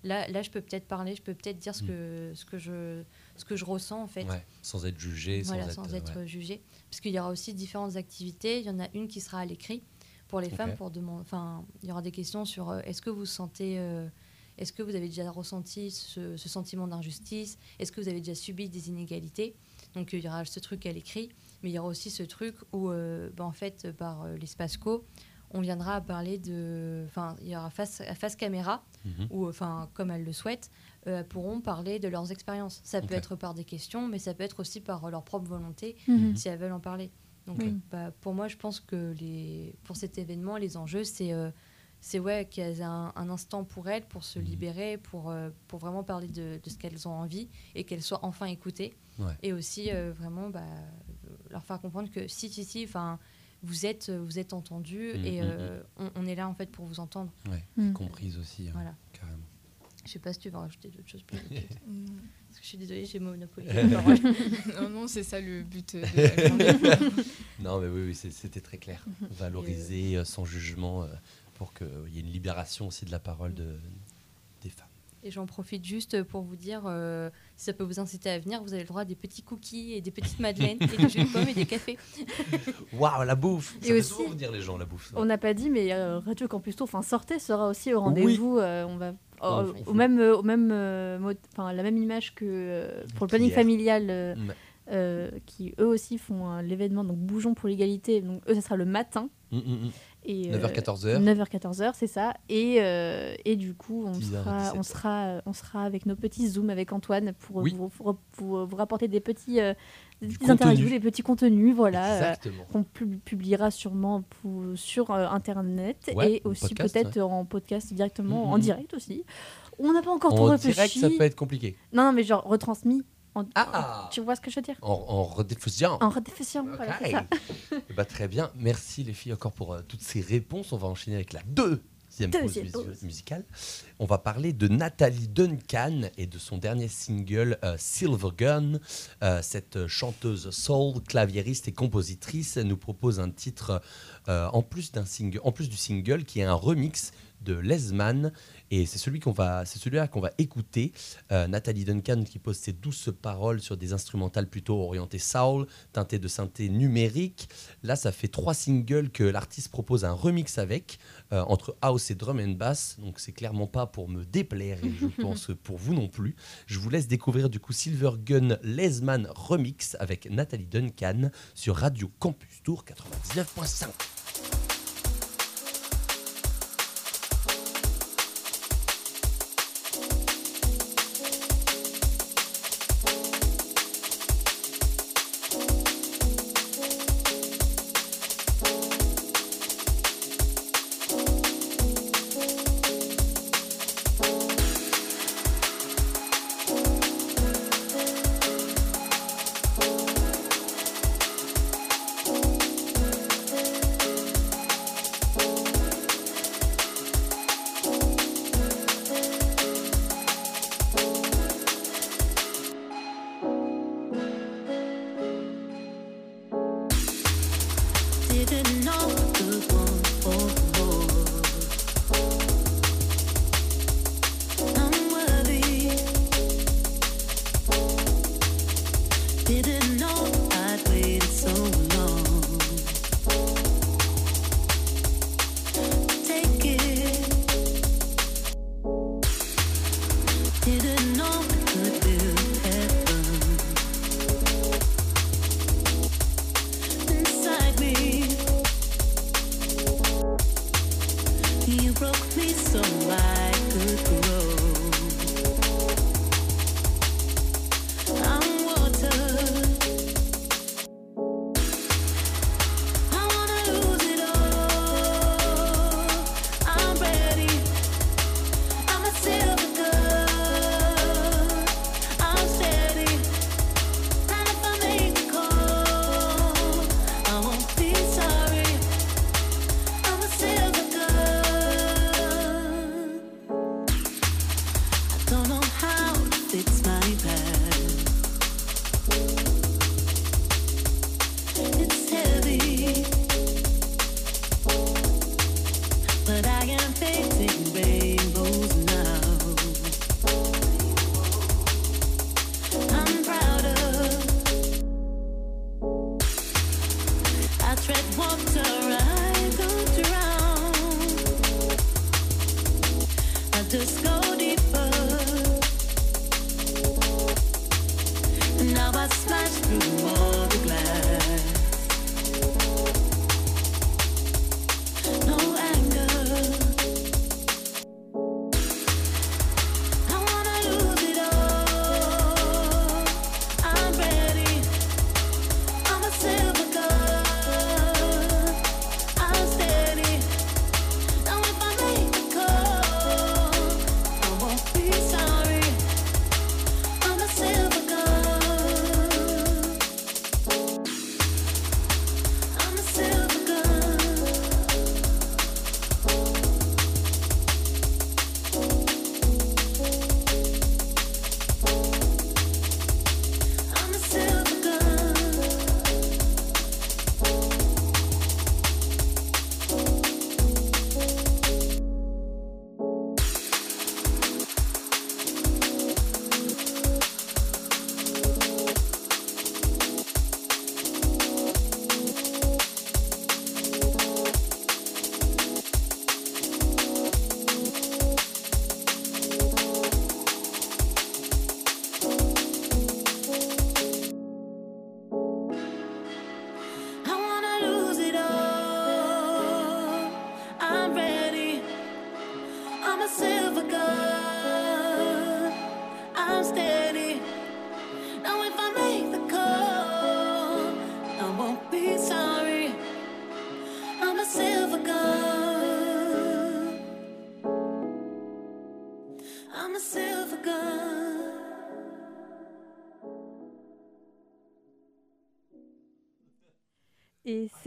là, là je peux peut-être parler, je peux peut-être dire ce, Mm. que, ce, que je, ce que je ressens, en fait. Ouais, sans être jugé, Voilà, sans, sans être, être ouais. jugé. Parce qu'il y aura aussi différentes activités. Il y en a une qui sera à l'écrit pour les femmes. Pour demander, enfin, il y aura des questions sur euh, est-ce que vous sentez, euh, est-ce que vous avez déjà ressenti ce, ce sentiment d'injustice? Est-ce que vous avez déjà subi des inégalités? Donc il y aura ce truc à l'écrit, mais il y aura aussi ce truc où, euh, bah, en fait, par euh, l'espace co, on viendra parler de, enfin, il y aura face face caméra Mhm. ou enfin comme elles le souhaitent, euh, pourront parler de leurs expériences. Ça peut être par des questions, mais ça peut être aussi par leur propre volonté Mhm. si elles veulent en parler. Donc, Oui. bah, pour moi, je pense que les, pour cet événement, les enjeux, c'est euh, c'est ouais, qu'elles aient un, un instant pour elles, pour se Mhm. libérer, pour, euh, pour vraiment parler de, de ce qu'elles ont envie et qu'elles soient enfin écoutées. Ouais. Et aussi, euh, vraiment, bah, leur faire comprendre que si, si, si, enfin, vous êtes, vous êtes entendus Mhm, et mhm. euh, on, on est là, en fait, pour vous entendre. Ouais, Mm. comprise aussi, hein, Voilà. carrément. Je sais pas si tu veux rajouter d'autres choses. Mm. Parce que je suis désolée, j'ai monopolisé la parole. non, non, c'est ça le but de la. Non, mais oui, oui, c'était très clair. Valoriser euh, sans jugement euh, pour qu'il y ait une libération aussi de la parole de. Et j'en profite juste pour vous dire, euh, si ça peut vous inciter à venir, vous avez le droit à des petits cookies et des petites madeleines et des jus de pommes et des cafés. Waouh, la bouffe Ça Et fait aussi- venir les gens, la bouffe. ça. On n'a pas dit, mais euh, Radio Campus Tour, enfin Sortez sera aussi au rendez-vous. euh, on va Oh, faut- au même, euh, au même, euh, mode- enfin la même image que euh, pour le planning familial, euh, Mm. euh, qui eux aussi font euh, l'événement. Donc Bougeons pour l'égalité. Donc eux, ça sera le matin. Mm, mm, mm. Et, 9h-14h. 9h-14h, c'est ça. Et, euh, et du coup, on 10h à sera, on, 17h. sera, on sera avec nos petits Zooms avec Antoine pour Oui. vous, vous, rapporter des petits, euh, des Du petites interviews, des petits contenus. Voilà. euh, qu'on pub- publiera sûrement pour- sur euh, internet Ouais, et en aussi peut-être en podcast directement, Mhm. en direct aussi. On n'a pas encore tout En réfléchi. direct, ça peut être compliqué. Non, non, mais genre retransmis. En... Ah Tu vois ce que je veux dire? En, en rediffusion. En rediffusion, voilà, ça. Ben, très bien. Merci les filles encore pour euh, toutes ces réponses. On va enchaîner avec la 2 Deuxième pause musicale. On va parler de Nathalie Duncan et de son dernier single euh, Silver Gun. Euh, cette chanteuse soul, claviériste et compositrice nous propose un titre euh, en plus d'un single, en plus du single qui est un remix de Lesman et c'est celui qu'on va, c'est celui-là qu'on va écouter. Euh, Nathalie Duncan qui pose ses douces paroles sur des instrumentales plutôt orientées soul, teintées de synthé numérique. Là, ça fait trois singles que l'artiste propose un remix avec euh, entre house et drum and bass. Donc c'est clairement pas pour me déplaire et je pense pour vous non plus. Je vous laisse découvrir du coup Silver Gun Lesman remix avec Nathalie Duncan sur Radio Campus Tour 99.5.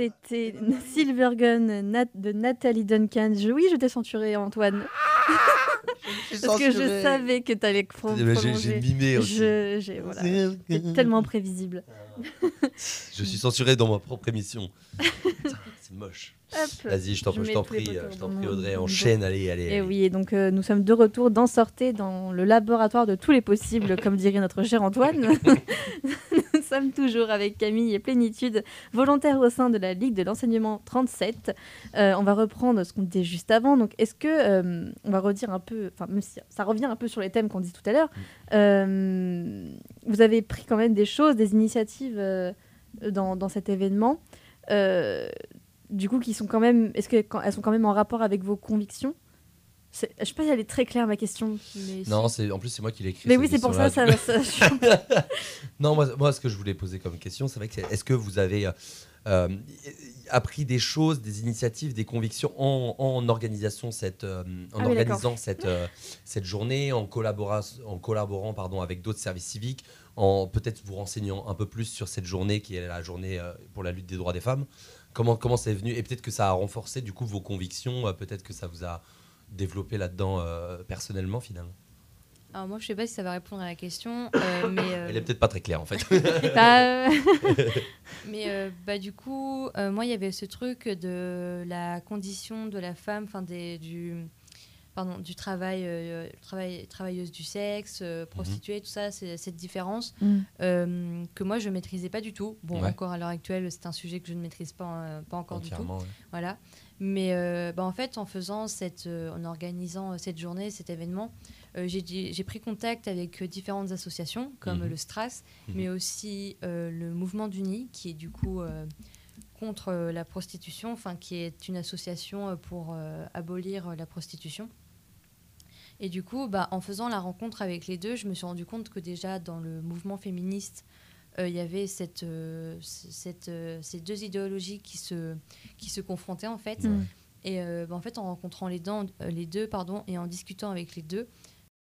c'était Silver Gun Nat- de Nathalie Duncan. Je- oui, je t'ai censuré, Antoine. Parce que je savais que t'allais J'ai- J'ai prolonger. mimé aussi. Je, j'ai- voilà. C'est tellement prévisible. Je suis censuré dans ma propre émission. C'est moche. Vas-y, je t'en prie, je t'en prie Audrey, enchaîne, allez, allez. Et allez. oui, et donc euh, nous sommes de retour dans Sortez, dans le laboratoire de tous les possibles, comme dirait notre cher Antoine. nous sommes toujours avec Camille et Plénitude, volontaires au sein de la Ligue de l'enseignement 37. Euh, on va reprendre ce qu'on disait juste avant. Donc, est-ce que, euh, on va redire un peu, enfin, même si ça revient un peu sur les thèmes qu'on dit tout à l'heure, euh, vous avez pris quand même des choses, des initiatives dans, dans cet événement. Euh, du coup, qui sont quand même, est-ce qu'elles sont quand même en rapport avec vos convictions? Je sais pas si elle est très claire ma question. Mais Non, c'est en plus c'est moi qui l'ai écrit. Mais oui, c'est pour ça, ça, ça- Non, moi, moi, ce que je voulais poser comme question, c'est vrai que c'est- est-ce que vous avez euh, appris des choses, des initiatives, des convictions en, en organisation cette, euh, en Ah organisant cette, euh, cette journée, en, collabora- en collaborant pardon, avec d'autres services civiques, en peut-être vous renseignant un peu plus sur cette journée qui est la journée pour la lutte des droits des femmes? Comment comment c'est venu? Et peut-être que ça a renforcé du coup vos convictions, euh, peut-être que ça vous a développé là-dedans euh, personnellement finalement? Alors moi, je sais pas si ça va répondre à la question, euh, mais euh, Elle est peut-être pas très claire en fait. Bah, Mais bah, du coup, moi, il y avait ce truc de la condition de la femme, enfin des- du, pardon, du travail, euh, travail, travailleuse du sexe, euh, prostituée, tout ça, c'est cette différence Mm. euh, que moi, je maîtrisais pas du tout. Bon, Ouais. encore à l'heure actuelle, c'est un sujet que je ne maîtrise pas, euh, pas encore du tout. Ouais. Voilà. Mais euh, bah, en fait, en faisant cette, euh, en organisant cette journée, cet événement, euh, j'ai pris contact avec euh, différentes associations comme Mhm. le Stras, Mhm. mais aussi euh, le Mouvement d'Uni, qui est du coup euh, contre la prostitution, enfin qui est une association pour euh, abolir la prostitution. Et du coup, bah, en faisant la rencontre avec les deux, je me suis rendu compte que déjà dans le mouvement féministe, euh, il y avait cette, euh, cette, euh, ces deux idéologies qui se, qui se confrontaient en fait. Et euh, bah, en fait, en rencontrant les, dents- euh, les deux pardon, et en discutant avec les deux,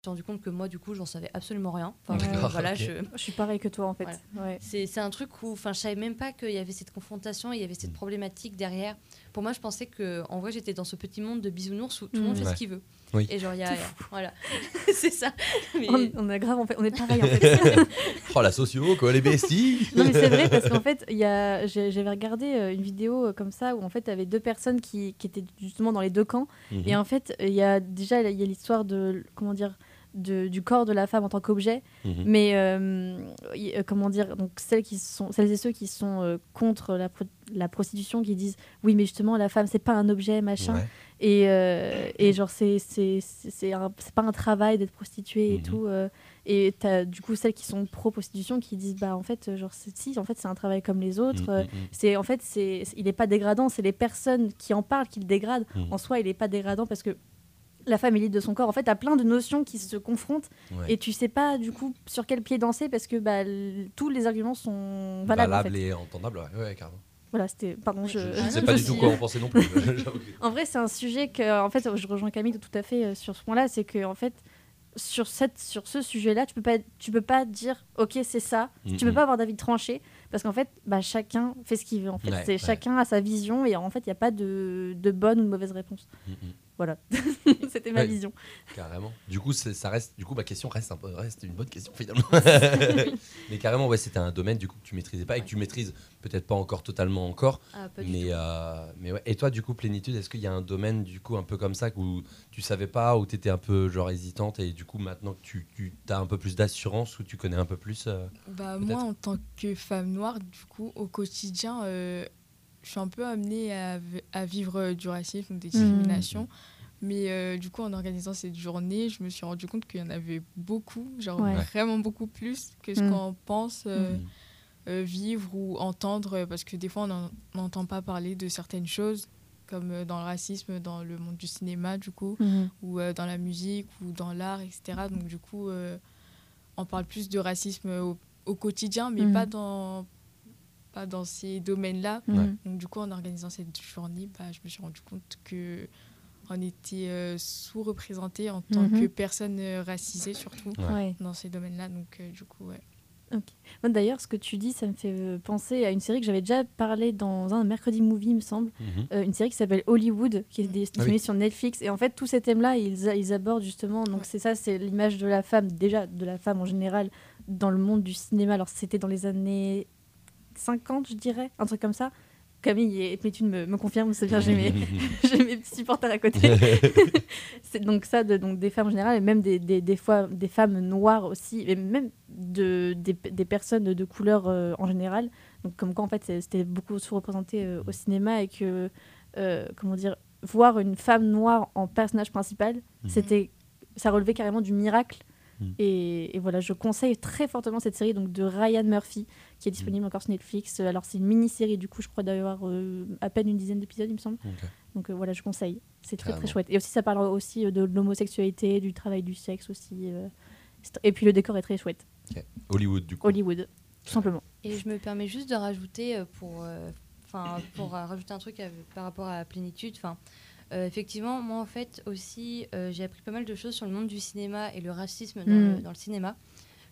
je me suis rendu compte que moi, du coup, j'en savais absolument rien. Enfin, Ouais. euh, D'accord, voilà, je, je suis pareil que toi en fait. Voilà. Ouais. c'est c'est un truc où enfin je savais même pas qu'il y avait cette confrontation, il y avait cette Mm. problématique derrière. Pour moi, je pensais que en vrai, j'étais dans ce petit monde de bisounours où tout le monde Mm. fait Ouais. ce qu'il veut. Oui. Et genre il y a voilà. c'est ça. Mais- On, on a grave, en fait, on est pareil en fait. Oh la socio, quoi, les besties non mais c'est vrai parce qu'en fait, il y a, j'ai- j'avais regardé euh, une vidéo euh, comme ça où en fait, il y avait deux personnes qui, qui étaient justement dans les deux camps. Mhm. Et en fait, il y a déjà il y a l'histoire de comment dire de, du corps de la femme en tant qu'objet, Mhm. mais euh, y- euh, comment dire donc celles qui sont celles et ceux qui sont euh, contre la, pro- la prostitution qui disent oui mais justement la femme c'est pas un objet machin Ouais. Et, euh, et genre c'est pas un travail d'être prostituée et Mhm. tout euh, et t'as du coup celles qui sont pro prostitution qui disent bah en fait genre si en fait c'est un travail comme les autres Mhm, euh, mhm, c'est en fait c'est il est pas dégradant c'est les personnes qui en parlent qui le dégradent en soi il est pas dégradant parce que la femme est libre de son corps en fait t'as plein de notions qui se confrontent ouais. et tu sais pas du coup sur quel pied danser parce que bah, tous les arguments sont valables, en Valable fait. et entendable, ouais, ouais, carrément. Voilà c'était pardon je, Je, je sais pas du tout quoi en penser non plus. en vrai, c'est un sujet que, en fait, je rejoins Camille tout à fait euh, sur ce point-là, c'est que en fait, sur cette, sur ce sujet-là, tu peux pas, tu peux pas dire, ok, c'est ça. Tu peux Mhm. pas avoir d'avis tranché parce qu'en fait, bah, chacun fait ce qu'il veut. En fait, Ouais, c'est ouais. chacun a sa vision et en fait, il n'y a pas de, de bonne ou de mauvaise réponse. Mhm, Voilà, c'était ma Ouais. vision. Carrément. Du coup, ça reste. Du coup, ma question reste un peu, reste une bonne question finalement. mais carrément, ouais, c'était un domaine du coup que tu maîtrisais pas et que tu maîtrises peut-être pas encore totalement encore. Ah, pas du Mais, tout. euh, mais ouais. Et toi, du coup, plénitude, est-ce qu'il y a un domaine du coup un peu comme ça où tu savais pas, où tu étais un peu genre hésitante et du coup maintenant que tu, tu as un peu plus d'assurance, où tu connais un peu plus. euh, Bah, moi, en tant que femme noire, du coup, au quotidien, euh, je suis un peu amenée à, vivre du racisme, des discriminations. Mais euh, du coup, en organisant cette journée, je me suis rendu compte qu'il y en avait beaucoup, genre Ouais. vraiment beaucoup plus que ce Mm. qu'on pense euh, Mhm. euh, vivre ou entendre, parce que des fois, on n'en- n'entend pas parler de certaines choses, comme dans le racisme, dans le monde du cinéma, du coup ou euh, dans la musique ou dans l'art, etc. Donc du coup, euh, on parle plus de racisme au, au quotidien, mais Mhm. pas dans pas dans ces domaines-là. Mhm. Donc du coup, en organisant cette journée, bah, je me suis rendu compte que on était euh, sous-représenté en tant Mhm. que personne euh, racisée surtout Ouais. Dans ces domaines-là. Donc euh, du coup, ouais. Moi, d'ailleurs, ce que tu dis, ça me fait penser à une série que j'avais déjà parlé dans un mercredi movie, il me semble. Mhm. Euh, une série qui s'appelle Hollywood, qui est dé- Ah oui. sur Netflix. Et en fait, tous ces thèmes-là, ils, abordent justement. Donc, Ouais. c'est ça, c'est l'image de la femme, déjà de la femme en général, dans le monde du cinéma. Alors, c'était dans les années 50, je dirais, un truc comme ça. Camille et Métude me, me confirment, c'est bien, j'ai mes, mes petits supporters à côté. c'est donc ça, de, donc des femmes en général, et même des, des, des fois des femmes noires aussi, et même de, des, des personnes de couleur euh, en général. Donc comme quoi en fait c'était beaucoup sous-représenté euh, au cinéma et que, euh, comment dire, voir une femme noire en personnage principal, Mhm. c'était, ça relevait carrément du miracle. Mhm. Et, et voilà, je conseille très fortement cette série donc de Ryan Murphy qui est disponible encore sur Netflix. Euh, Alors c'est une mini-série du coup, je crois d'avoir euh, à peine une dizaine d'épisodes, il me semble. Donc euh, voilà, je conseille. C'est très très chouette. Et aussi, ça parle aussi de l'homosexualité, du travail du sexe aussi. euh. Et puis le décor est très chouette. Hollywood, du coup. Hollywood, tout simplement. Et je me permets juste de rajouter euh, pour, euh, enfin, pour euh, rajouter un truc à- par rapport à la plénitude. Enfin, euh, effectivement, moi en fait aussi, euh, j'ai appris pas mal de choses sur le monde du cinéma et le racisme dans, Mm. le, dans le cinéma.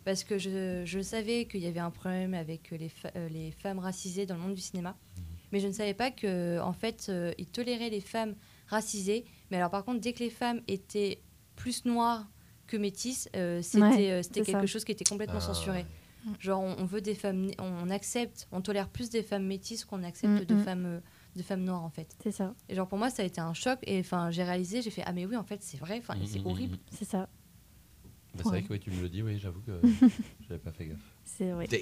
Parce que je, je savais qu'il y avait un problème avec les, euh, les femmes racisées dans le monde du cinéma. Mais je ne savais pas que en fait, euh, ils toléraient les femmes racisées. Mais alors par contre, dès que les femmes étaient plus noires que métisses, euh, c'était Ouais, euh, quelque ça. chose qui était complètement Ah, censuré. Genre, on, on veut des femmes, on accepte, on tolère plus des femmes métisses qu'on accepte Mm, de mm. femmes, euh, de femmes noires en fait. C'est ça, Et genre pour moi, ça a été un choc. Et enfin, j'ai réalisé, j'ai fait ah mais oui, en fait, c'est vrai. Enfin, et c'est Mhm, horrible. mhm. c'est ça. Bah, c'est vrai que ouais, tu me le dis, oui, j'avoue que j'avais pas fait gaffe. C'est vrai. Damn.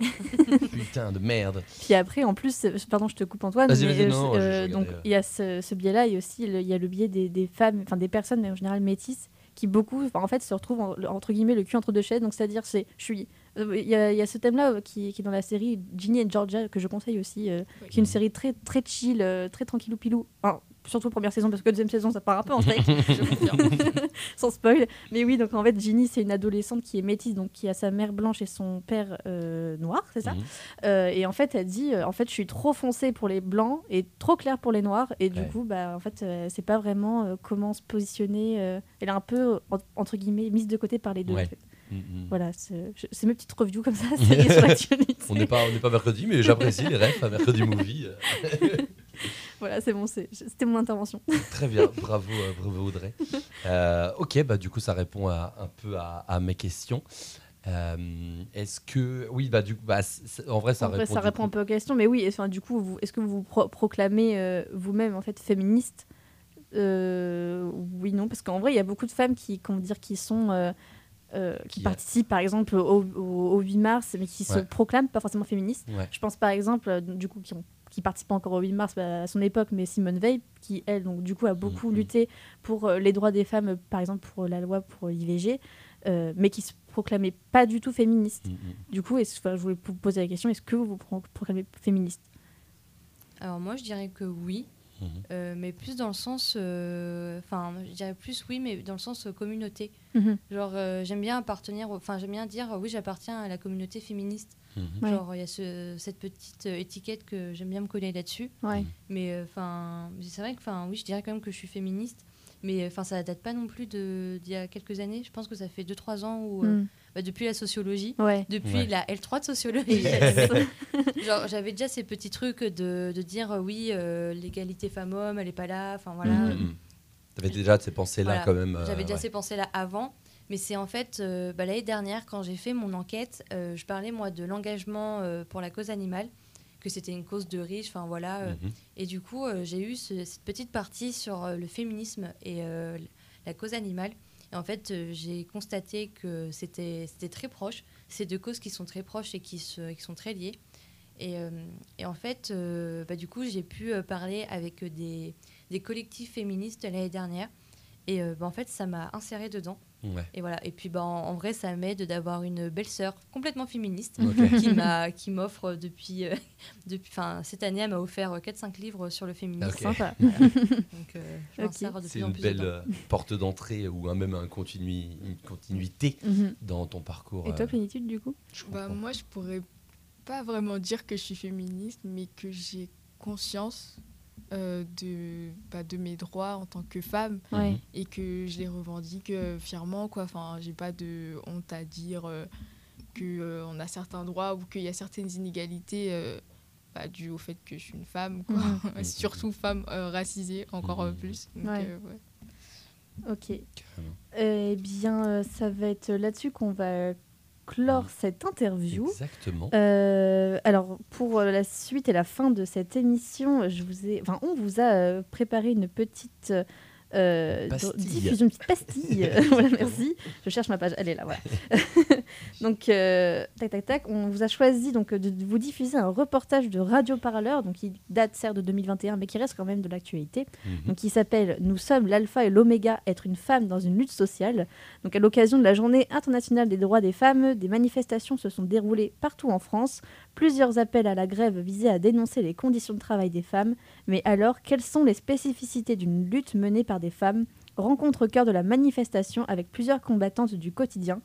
Putain de merde. Puis après, en plus, euh, pardon, je te coupe Antoine, Vas-y, mais vas-y, euh, non, je- je euh, donc euh. il y a ce, ce biais-là et aussi il y a le biais des, des femmes, enfin des personnes, mais en général métisses, qui beaucoup, en fait, se retrouvent en- entre guillemets le cul entre deux chaises. Donc c'est-à-dire, c'est, je suis, euh, il y, a, il y a ce thème-là euh, qui, qui est dans la série Ginny et Georgia que je conseille aussi, euh, qui est une série très très chill, très tranquillou pilou. Enfin, surtout première saison parce que deuxième saison ça part un peu en steak. Sans spoil. Mais oui, donc en fait, Ginny, c'est une adolescente qui est métisse, donc qui a sa mère blanche et son père euh, noir, c'est ça? Mhm. Euh, Et en fait, elle dit, euh, en fait, je suis trop foncée pour les blancs et trop claire pour les noirs. Et du Ouais. coup, bah, en fait, euh, c'est pas vraiment comment se positionner. elle est un peu, en- entre guillemets, mise de côté par les deux. Ouais. en fait. Mhm. Voilà, c'est mes petites reviews comme ça, séries sur l'actualité. On n'est pas, on n'est pas mercredi, mais j'apprécie les refs à mercredi movie. Voilà, c'est bon, c'était mon intervention. Très bien, bravo, euh, bravo Audrey. Euh, ok, bah du coup ça répond à- un peu à, à mes questions. Euh, Est-ce que oui, bah du coup, bah, c- c- en vrai ça En vrai, répond. ça du répond coup- un peu aux questions, mais oui, enfin, du coup, est-ce que vous vous pro- proclamez euh, vous-même en fait féministe? Oui, non, parce qu'en vrai, il y a beaucoup de femmes qui, comment dire, qui sont euh, qui a- participent, par exemple, au, au- au 8 mars, mais qui se proclament pas forcément féministes. Ouais. Je pense par exemple, du coup, qui ont qui participent pas encore au 8 mars bah, à son époque, mais Simone Veil, qui elle, donc du coup, a beaucoup Mhm. lutté pour euh, les droits des femmes, euh, par exemple pour la loi pour l'IVG, euh, mais qui se proclamait pas du tout féministe. Mhm. Du coup, enfin, je voulais vous poser la question est-ce que vous vous pro- proclamez féministe? Alors moi, je dirais que oui. Mhm. Euh, mais plus dans le sens, euh, enfin, je dirais plus oui, mais dans le sens euh, communauté. Mhm. Genre, euh, j'aime bien appartenir, enfin, j'aime bien dire oui, j'appartiens à la communauté féministe. Mhm. Genre, il y a ce- cette petite euh, étiquette que j'aime bien me coller là-dessus. Ouais. Mais euh, enfin, c'est vrai que, enfin, oui, je dirais quand même que je suis féministe. Mais enfin, ça date pas non plus de- d'il y a quelques années. Je pense que ça fait 2-3 ans où, Mm. Bah, depuis la sociologie, Ouais. depuis Ouais. la L3 de sociologie. Genre, j'avais déjà ces petits trucs de, de dire euh, oui, euh, l'égalité femmes-hommes, elle est pas là. Enfin voilà. Mhm. Mhm. T'avais déjà ces pensées-là Voilà. quand même. euh, J'avais déjà ouais. ces pensées-là avant. Mais c'est en fait, euh, bah, l'année dernière, quand j'ai fait mon enquête, euh, je parlais moi de l'engagement euh, pour la cause animale, que c'était une cause de riches, enfin voilà. euh, Mhm. et du coup, euh, j'ai eu ce- cette petite partie sur euh, le féminisme et euh, la cause animale. En fait, euh, j'ai constaté que c'était très proche. C'est deux causes qui sont très proches et qui, se, qui sont très liées. Et, euh, et en fait, euh, bah, du coup, j'ai pu parler avec des, des collectifs féministes l'année dernière. Et bah, en fait, ça m'a inséré dedans. Ouais. Et voilà. Et puis, bah, en, vrai, ça m'aide d'avoir une belle sœur complètement féministe qui m'a qui m'offre depuis euh, depuis enfin cette année elle m'a offert 4 5 livres sur le féminisme Ok. Sympa. donc euh, je Ok. m'insère de C'est une plus belle dedans. euh, porte d'entrée ou un- même un continui- une continuité Mhm. dans ton parcours. Et toi, euh, plénitude, du coup? je Bah, moi, je pourrais pas vraiment dire que je suis féministe, mais que j'ai conscience euh, de, bah, de mes droits en tant que femme Ouais. Et que je les revendique euh, fièrement. Quoi. Enfin, j'ai pas de honte à dire euh, qu'on a certains droits ou qu'il y a certaines inégalités euh, bah, dues au fait que je suis une femme, quoi. Surtout femme euh, racisée, encore euh, Mhm. plus. Donc, Ouais. euh, ouais. Ok. Eh bien, euh, ça va être là-dessus qu'on va clore cette interview. Exactement. Euh, alors, pour euh, la suite et la fin de cette émission, je vous ai, enfin, on vous a euh, préparé une petite euh, diffusion, une petite pastille. voilà, merci. Je cherche ma page. Elle est là, voilà. donc, euh, tac, tac, tac. On vous a choisi donc de de vous diffuser un reportage de Radio Parleur, donc qui date certes de 2021, mais qui reste quand même de l'actualité. Mhm. Donc, qui s'appelle Nous sommes l'alpha et l'oméga, être une femme dans une lutte sociale. Donc, à l'occasion de la Journée internationale des droits des femmes, des manifestations se sont déroulées partout en France. Plusieurs appels à la grève visaient à dénoncer les conditions de travail des femmes. Mais alors, quelles sont les spécificités d'une lutte menée par des femmes? Rencontre au cœur de la manifestation avec plusieurs combattantes du quotidien.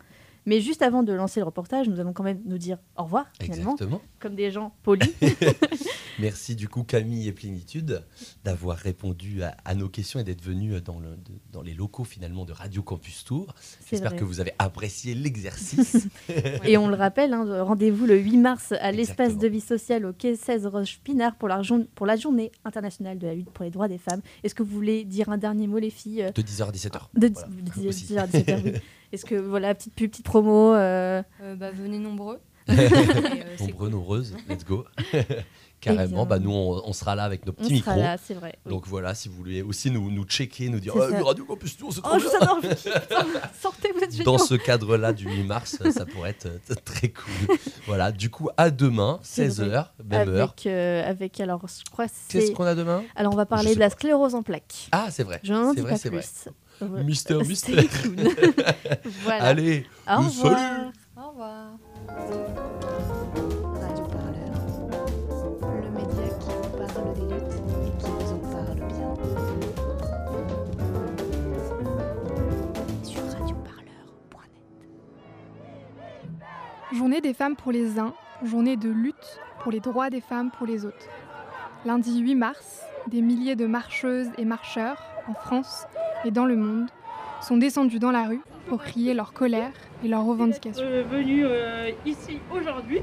Mais juste avant de lancer le reportage, nous allons quand même nous dire au revoir, finalement, Exactement. comme des gens polis. Merci du coup Camille et Plénitude d'avoir répondu à, à nos questions et d'être venu dans, le- de- dans les locaux finalement de Radio Campus Tour. J'espère que vous avez apprécié l'exercice. Et on le rappelle, hein, rendez-vous le 8 mars à l'espace de vie sociale au quai 16 Roche Pinard pour la, jour- pour la journée internationale de la lutte pour les droits des femmes. Est-ce que vous voulez dire un dernier mot, les filles euh, de 10h à 17h. de Voilà, de- aussi. de- à 17h, oui. Est-ce que, voilà, petite pub, petite promo euh, Euh, bah, venez nombreux. Euh, Nombreux, nombreuses, let's go. Carrément, bah, nous on, on sera là avec nos On petits sera micros. là, c'est vrai. oui. Donc voilà, si vous voulez aussi nous, nous checker, nous dire Ah, ça. Radio Campus Tour, c'est trop Oh, bien. putain, Sortez, vous êtes Dans ce cadre-là du 8 mars, ça pourrait être très cool. Voilà, du coup, à demain, C'est 16h, même heure. avec, euh, avec, alors, je crois que Qu'est-ce qu'on a demain? Alors, on va parler de la sclérose en plaques. Ah, c'est vrai. Je n'en C'est dis vrai, pas c'est vrai. plus. Ouais. Mystère, voilà. Allez, Au salut. revoir. Au revoir. Radio Parleur, le média qui vous parle des luttes et qui vous en parle bien. Sur radioparleur.net. Journée des femmes pour les uns, journée de lutte pour les droits des femmes pour les autres. Lundi 8 mars, des milliers de marcheuses et marcheurs, en France et dans le monde, sont descendus dans la rue pour crier leur colère et leurs revendications. euh, venu euh, ici aujourd'hui.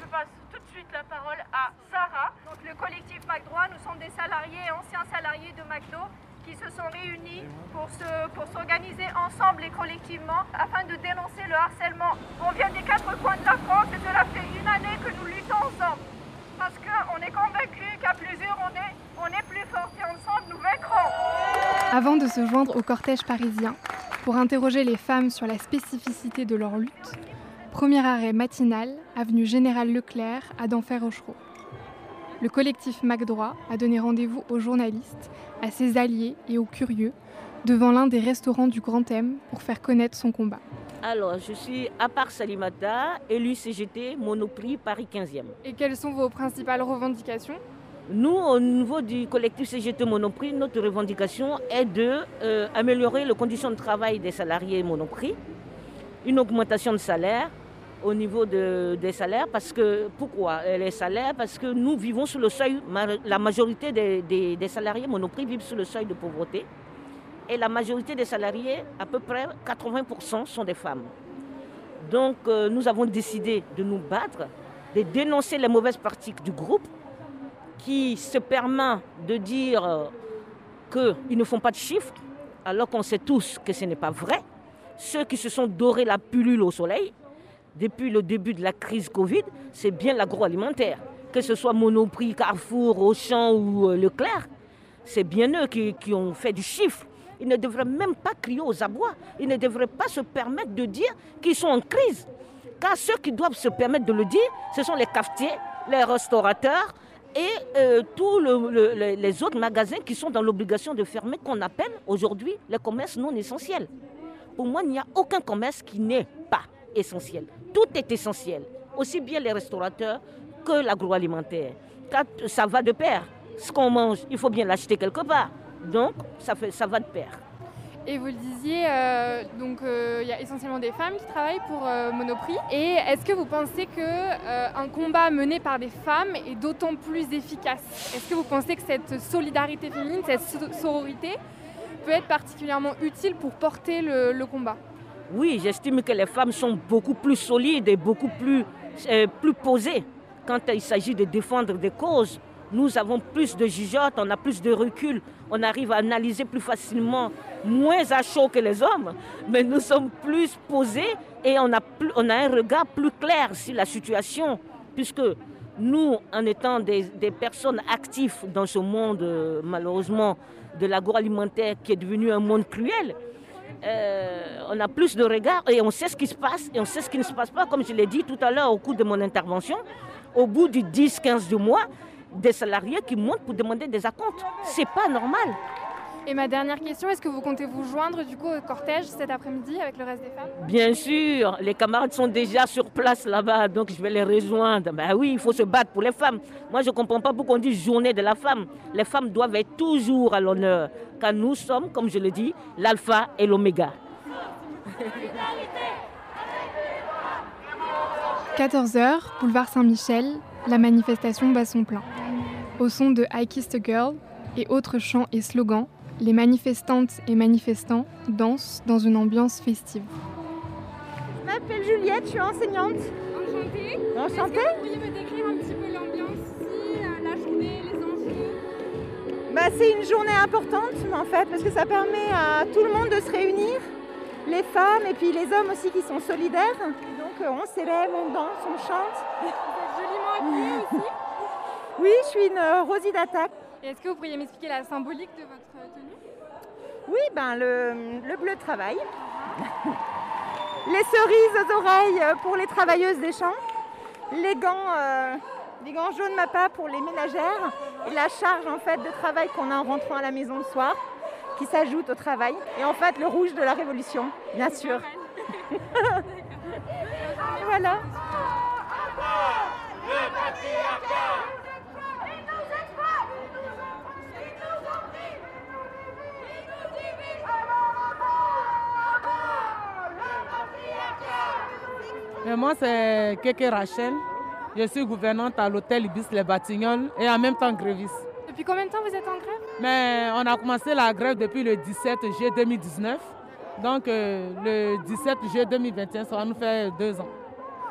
Je passe tout de suite la parole à Sarah. Donc le collectif McDroit, nous sommes des salariés anciens salariés de McDo qui se sont réunis pour se- pour s'organiser ensemble et collectivement afin de dénoncer le harcèlement. On vient des quatre coins de la France et cela fait une année que nous luttons ensemble. Parce qu'on est convaincus qu'à plusieurs on est, on est plus forts et ensemble nous vaincrons. Avant de se joindre au cortège parisien pour interroger les femmes sur la spécificité de leur lutte, premier arrêt matinal, avenue Général Leclerc à Denfert-Rochereau. Le collectif MacDroit a donné rendez-vous aux journalistes, à ses alliés et aux curieux devant l'un des restaurants du Grand M pour faire connaître son combat. Alors, je suis Apar Salimata, élu CGT Monoprix Paris 15e. Et quelles sont vos principales revendications? Nous, au niveau du collectif CGT Monoprix, notre revendication est de euh, les conditions de travail des salariés Monoprix, une augmentation de salaire au niveau de- des salaires. Parce que, pourquoi euh, les salaires? Parce que nous vivons sous le seuil, la majorité des salariés Monoprix vivent sous le seuil de pauvreté. Et la majorité des salariés, à peu près 80%, sont des femmes. Donc euh, nous avons décidé de nous battre, de dénoncer les mauvaises pratiques du groupe qui se permet de dire qu'ils ne font pas de chiffres, alors qu'on sait tous que ce n'est pas vrai. Ceux qui se sont dorés la pullule au soleil, depuis le début de la crise Covid, c'est bien l'agroalimentaire. Que ce soit Monoprix, Carrefour, Auchan ou euh, Leclerc, c'est bien eux qui, qui ont fait du chiffre. Ils ne devraient même pas crier aux abois. Ils ne devraient pas se permettre de dire qu'ils sont en crise. Car ceux qui doivent se permettre de le dire, ce sont les cafetiers, les restaurateurs et euh, tous le- le- le- les autres magasins qui sont dans l'obligation de fermer, qu'on appelle aujourd'hui les commerces non essentiels. Pour moi, il n'y a aucun commerce qui n'est pas essentiel. Tout est essentiel, aussi bien les restaurateurs que l'agroalimentaire. Ça va de pair. Ce qu'on mange, il faut bien l'acheter quelque part. Donc, ça, fait, ça va de pair. Et vous le disiez, euh, donc euh, il y a essentiellement des femmes qui travaillent pour euh, Monoprix. Et est-ce que vous pensez que un combat mené par des femmes est d'autant plus efficace? Est-ce que vous pensez que cette solidarité féminine, cette so- sororité, peut être particulièrement utile pour porter le, combat? Oui, j'estime que les femmes sont beaucoup plus solides et beaucoup plus, plus posées quand il s'agit de défendre des causes. Nous avons plus de jugeote, on a plus de recul, on arrive à analyser plus facilement, moins à chaud que les hommes, mais nous sommes plus posés et on a, un regard plus clair sur la situation, puisque nous, en étant des, des personnes actives dans ce monde, euh, malheureusement, de l'agroalimentaire qui est devenu un monde cruel, euh, on a plus de regard et on sait ce qui se passe et on sait ce qui ne se passe pas. Comme je l'ai dit tout à l'heure au cours de mon intervention, au bout du 10-15 du mois, des salariés qui montent pour demander des acomptes. C'est pas normal. Et ma dernière question, est-ce que vous comptez vous joindre du coup au cortège cet après-midi avec le reste des femmes? Bien sûr, les camarades sont déjà sur place là-bas, donc je vais les rejoindre. Ben oui, il faut se battre pour les femmes. Moi, je ne comprends pas pourquoi on dit journée de la femme. Les femmes doivent être toujours à l'honneur, car nous sommes, comme je le dis, l'alpha et l'oméga. 14h, boulevard Saint-Michel, la manifestation bat son plein. Au son de I Kissed a Girl et autres chants et slogans, les manifestantes et manifestants dansent dans une ambiance festive. Je m'appelle Juliette, je suis enseignante. Enchantée. Enchantée. Que vous pourriez me décrire un petit peu l'ambiance ici, euh, la journée, les enjeux? Bah, c'est une journée importante en fait parce que ça permet à tout le monde de se réunir, les femmes et puis les hommes aussi qui sont solidaires. Donc euh, on s'élève, on danse, on chante. Vous êtes joliment habillée aussi. Oui, je suis une euh, Rosie d'attaque. Et est-ce que vous pourriez m'expliquer la symbolique de votre tenue? Oui, ben le, le bleu de travail. les cerises aux oreilles euh, pour les travailleuses des champs. Les gants, euh, les gants jaunes MAPA pour les ménagères. Et la charge en fait de travail qu'on a en rentrant à la maison le soir qui s'ajoute au travail. Et en fait le rouge de la révolution, bien sûr. voilà. Mais moi, c'est Keke Rachel. Je suis gouvernante à l'hôtel Ibis Les Batignolles et en même temps gréviste. Depuis combien de temps vous êtes en grève? Mais on a commencé la grève depuis le 17 juillet 2019. Donc euh, le 17 juillet 2021, ça va nous faire deux ans.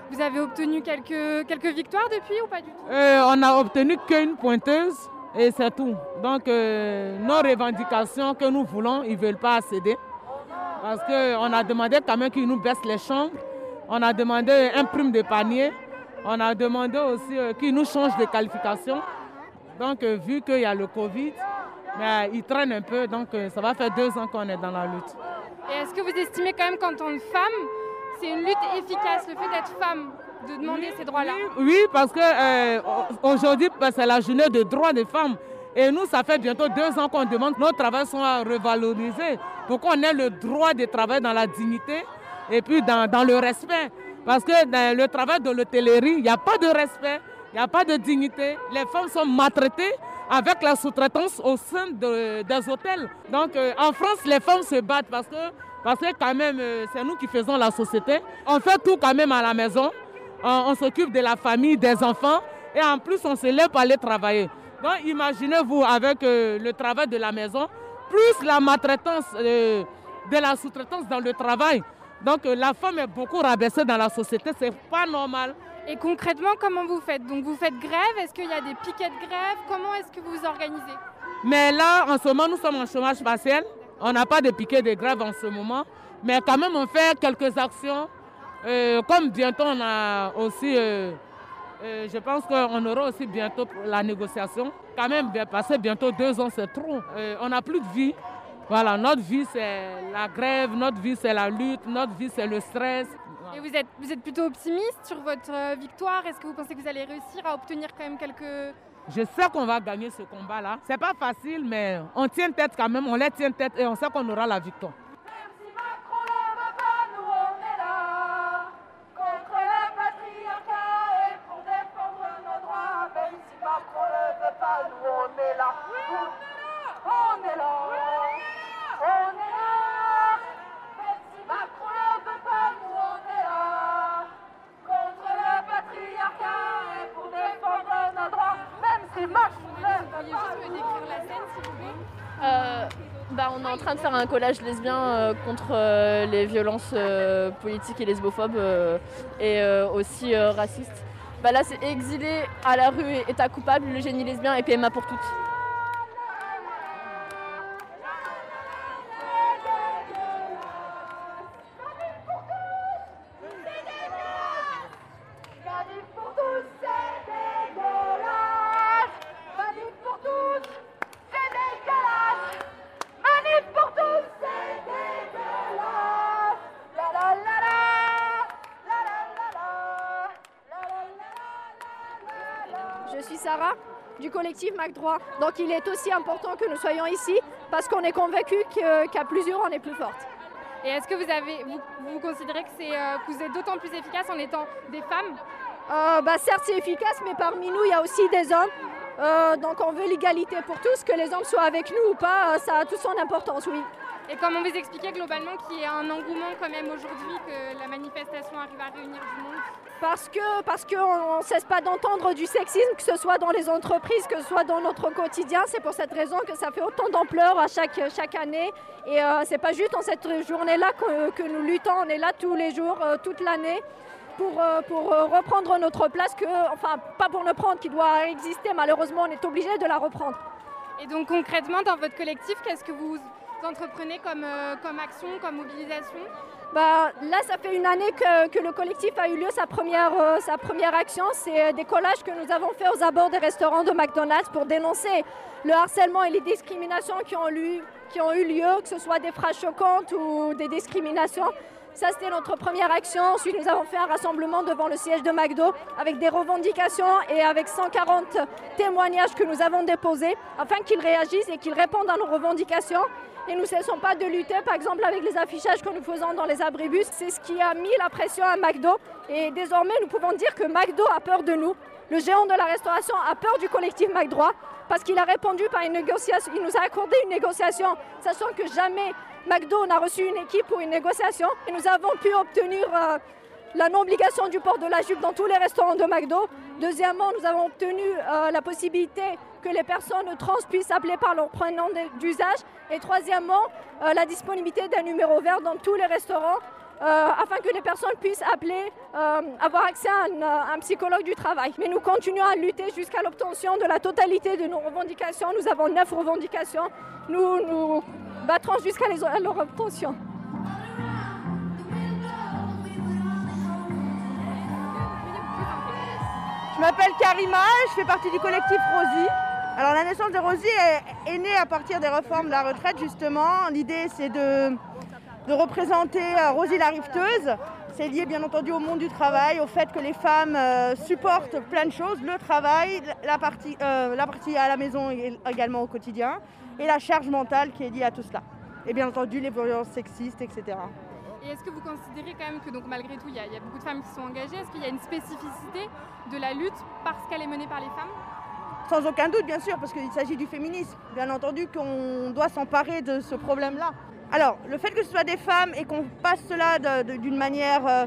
Vous avez obtenu quelques, quelques victoires depuis ou pas du tout? Euh, on n'a obtenu qu'une pointeuse et c'est tout. Donc euh, nos revendications que nous voulons, ils ne veulent pas céder. Parce qu'on a demandé quand même qu'ils nous baissent les chambres. On a demandé un prime de panier. On a demandé aussi euh, qu'ils nous changent de qualification. Donc euh, vu qu'il y a le Covid, mais, ils traînent un peu. Donc euh, ça va faire deux ans qu'on est dans la lutte. Et est-ce que vous estimez quand même qu'en tant que femme, c'est une lutte efficace, le fait d'être femme, de demander ces droits-là? Oui, parce que euh, aujourd'hui, ben, c'est la journée de droits des femmes. Et nous, ça fait bientôt deux ans qu'on demande que nos travaux soient revalorisés pour qu'on ait le droit de travailler dans la dignité et puis dans, dans le respect. Parce que dans le travail de l'hôtellerie, il n'y a pas de respect, il n'y a pas de dignité. Les femmes sont maltraitées avec la sous-traitance au sein de- des hôtels. Donc euh, en France, les femmes se battent parce que, parce que quand même, euh, c'est nous qui faisons la société. On fait tout quand même à la maison. On, s'occupe de la famille, des enfants. Et en plus, on se lève pour aller travailler. Donc imaginez-vous avec euh, le travail de la maison, plus la maltraitance de la sous-traitance dans le travail. Donc euh, la femme est beaucoup rabaissée dans la société, c'est pas normal. Et concrètement, comment vous faites? Donc vous faites grève? Est-ce qu'il y a des piquets de grève? Comment est-ce que vous vous organisez? Mais là, en ce moment, nous sommes en chômage partiel. On n'a pas de piquet de grève en ce moment. Mais quand même, on fait quelques actions. Euh, comme bientôt, on a aussi, euh, euh, je pense qu'on aura aussi bientôt la négociation. Quand même, bien passer bientôt deux ans, c'est trop. On n'a plus de vie. Voilà, notre vie, c'est la grève, notre vie, c'est la lutte, notre vie, c'est le stress. Et vous êtes, vous êtes plutôt optimiste sur votre euh, victoire? Est-ce que vous pensez que vous allez réussir à obtenir quand même quelques... Je sais qu'on va gagner ce combat-là. C'est pas facile, mais on tient tête quand même, on les tient tête et on sait qu'on aura la victoire. Contre le patriarcat et pour défendre nos droits, même si Macron ne veut pas, nous on est là. On est là, on Euh, bah, on est en train de faire un collage lesbien euh, contre euh, les violences politiques et lesbophobes et aussi racistes. Bah là, c'est exilé à la rue, état coupable, le génie lesbien et PMA pour toutes. Collectif Mac Droit. Donc il est aussi important que nous soyons ici parce qu'on est convaincu que- qu'à plusieurs on est plus forte. Et est-ce que vous, avez, vous, vous considérez que, c'est, euh, que vous êtes d'autant plus efficace en étant des femmes? Euh, bah, certes c'est efficace mais parmi nous il y a aussi des hommes. Euh, donc on veut l'égalité pour tous, que les hommes soient avec nous ou pas, ça a toute son importance, oui. Et comment vous expliquez globalement qu'il y ait un engouement quand même aujourd'hui, que la manifestation arrive à réunir du monde Parce que parce qu'on ne cesse pas d'entendre du sexisme, que ce soit dans les entreprises, que ce soit dans notre quotidien. C'est pour cette raison que ça fait autant d'ampleur à chaque, chaque année. Et euh, c'est pas juste en cette journée-là que, que nous luttons, on est là tous les jours, euh, toute l'année. Pour, euh, pour euh, reprendre notre place, que, enfin pas pour ne prendre qui doit exister, malheureusement on est obligé de la reprendre. Et donc concrètement, dans votre collectif, qu'est-ce que vous entreprenez comme, euh, comme action, comme mobilisation Bah, là, ça fait une année que, que le collectif a eu lieu, sa première, euh, sa première action. C'est euh, des collages que nous avons faits aux abords des restaurants de McDonald's pour dénoncer le harcèlement et les discriminations qui ont, qui ont eu lieu, que ce soit des phrases choquantes ou des discriminations. Ça, c'était notre première action. Ensuite, nous avons fait un rassemblement devant le siège de McDo avec des revendications et avec 140 témoignages que nous avons déposés afin qu'ils réagissent et qu'ils répondent à nos revendications. Et nous ne cessons pas de lutter, par exemple avec les affichages que nous faisons dans les abribus. C'est ce qui a mis la pression à McDo. Et désormais, nous pouvons dire que McDo a peur de nous. Le géant de la restauration a peur du collectif McDroit parce qu'il a répondu par une négociation. Il nous a accordé une négociation, sachant que jamais McDo n'a reçu une équipe pour une négociation. Et nous avons pu obtenir euh, la non-obligation du port de la jupe dans tous les restaurants de McDo. Deuxièmement, nous avons obtenu euh, la possibilité que les personnes trans puissent appeler par leur prénom d'usage. Et troisièmement, euh, la disponibilité d'un numéro vert dans tous les restaurants euh, afin que les personnes puissent appeler, avoir accès à un, euh, un psychologue du travail. Mais nous continuons à lutter jusqu'à l'obtention de la totalité de nos revendications. Nous avons neuf revendications. Nous nous battrons jusqu'à à leur obtention. Je m'appelle Karima, je fais partie du collectif Rosie. Alors la naissance de Rosie est, née à partir des réformes de la retraite justement. L'idée c'est de, de représenter euh, Rosie la rifteuse. C'est lié bien entendu au monde du travail, au fait que les femmes euh, supportent plein de choses, le travail, la partie, euh, la partie à la maison également au quotidien, et la charge mentale qui est liée à tout cela. Et bien entendu les violences sexistes, etc. Et est-ce que vous considérez quand même que donc malgré tout, il y, a- beaucoup de femmes qui sont engagées Est-ce qu'il y a une spécificité de la lutte parce qu'elle est menée par les femmes? Sans aucun doute, bien sûr, parce qu'il s'agit du féminisme. Bien entendu qu'on doit s'emparer de ce problème-là. Alors, le fait que ce soit des femmes et qu'on passe cela d'une manière euh,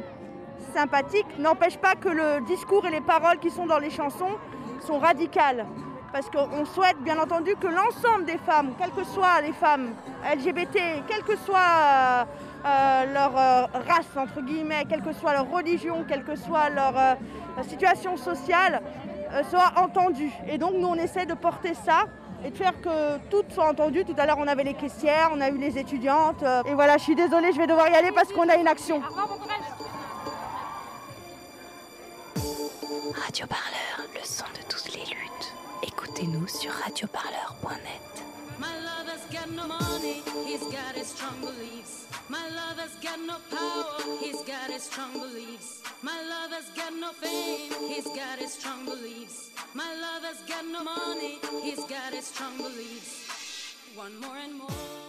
sympathique n'empêche pas que le discours et les paroles qui sont dans les chansons sont radicales. Parce qu'on souhaite, bien entendu, que l'ensemble des femmes, quelles que soient les femmes LGBT, quelle que soit euh, leur euh, race, entre guillemets, quelle que soit leur religion, quelle que soit leur euh, situation sociale, soient entendues. Et donc, nous, on essaie de porter ça et de faire que toutes soient entendues. Tout à l'heure, on avait les caissières, on a eu les étudiantes. et voilà, je suis désolée, je vais devoir y aller parce qu'on a une action. Radio Parleur, le son de toutes les luttes. Écoutez-nous sur radioparleur.net. My lover's got no money, he's got his strong beliefs. My lover's got no power, he's got his strong beliefs. My lover's got no fame, he's got his strong beliefs. My lover's got no money, he's got his strong beliefs. One more and more.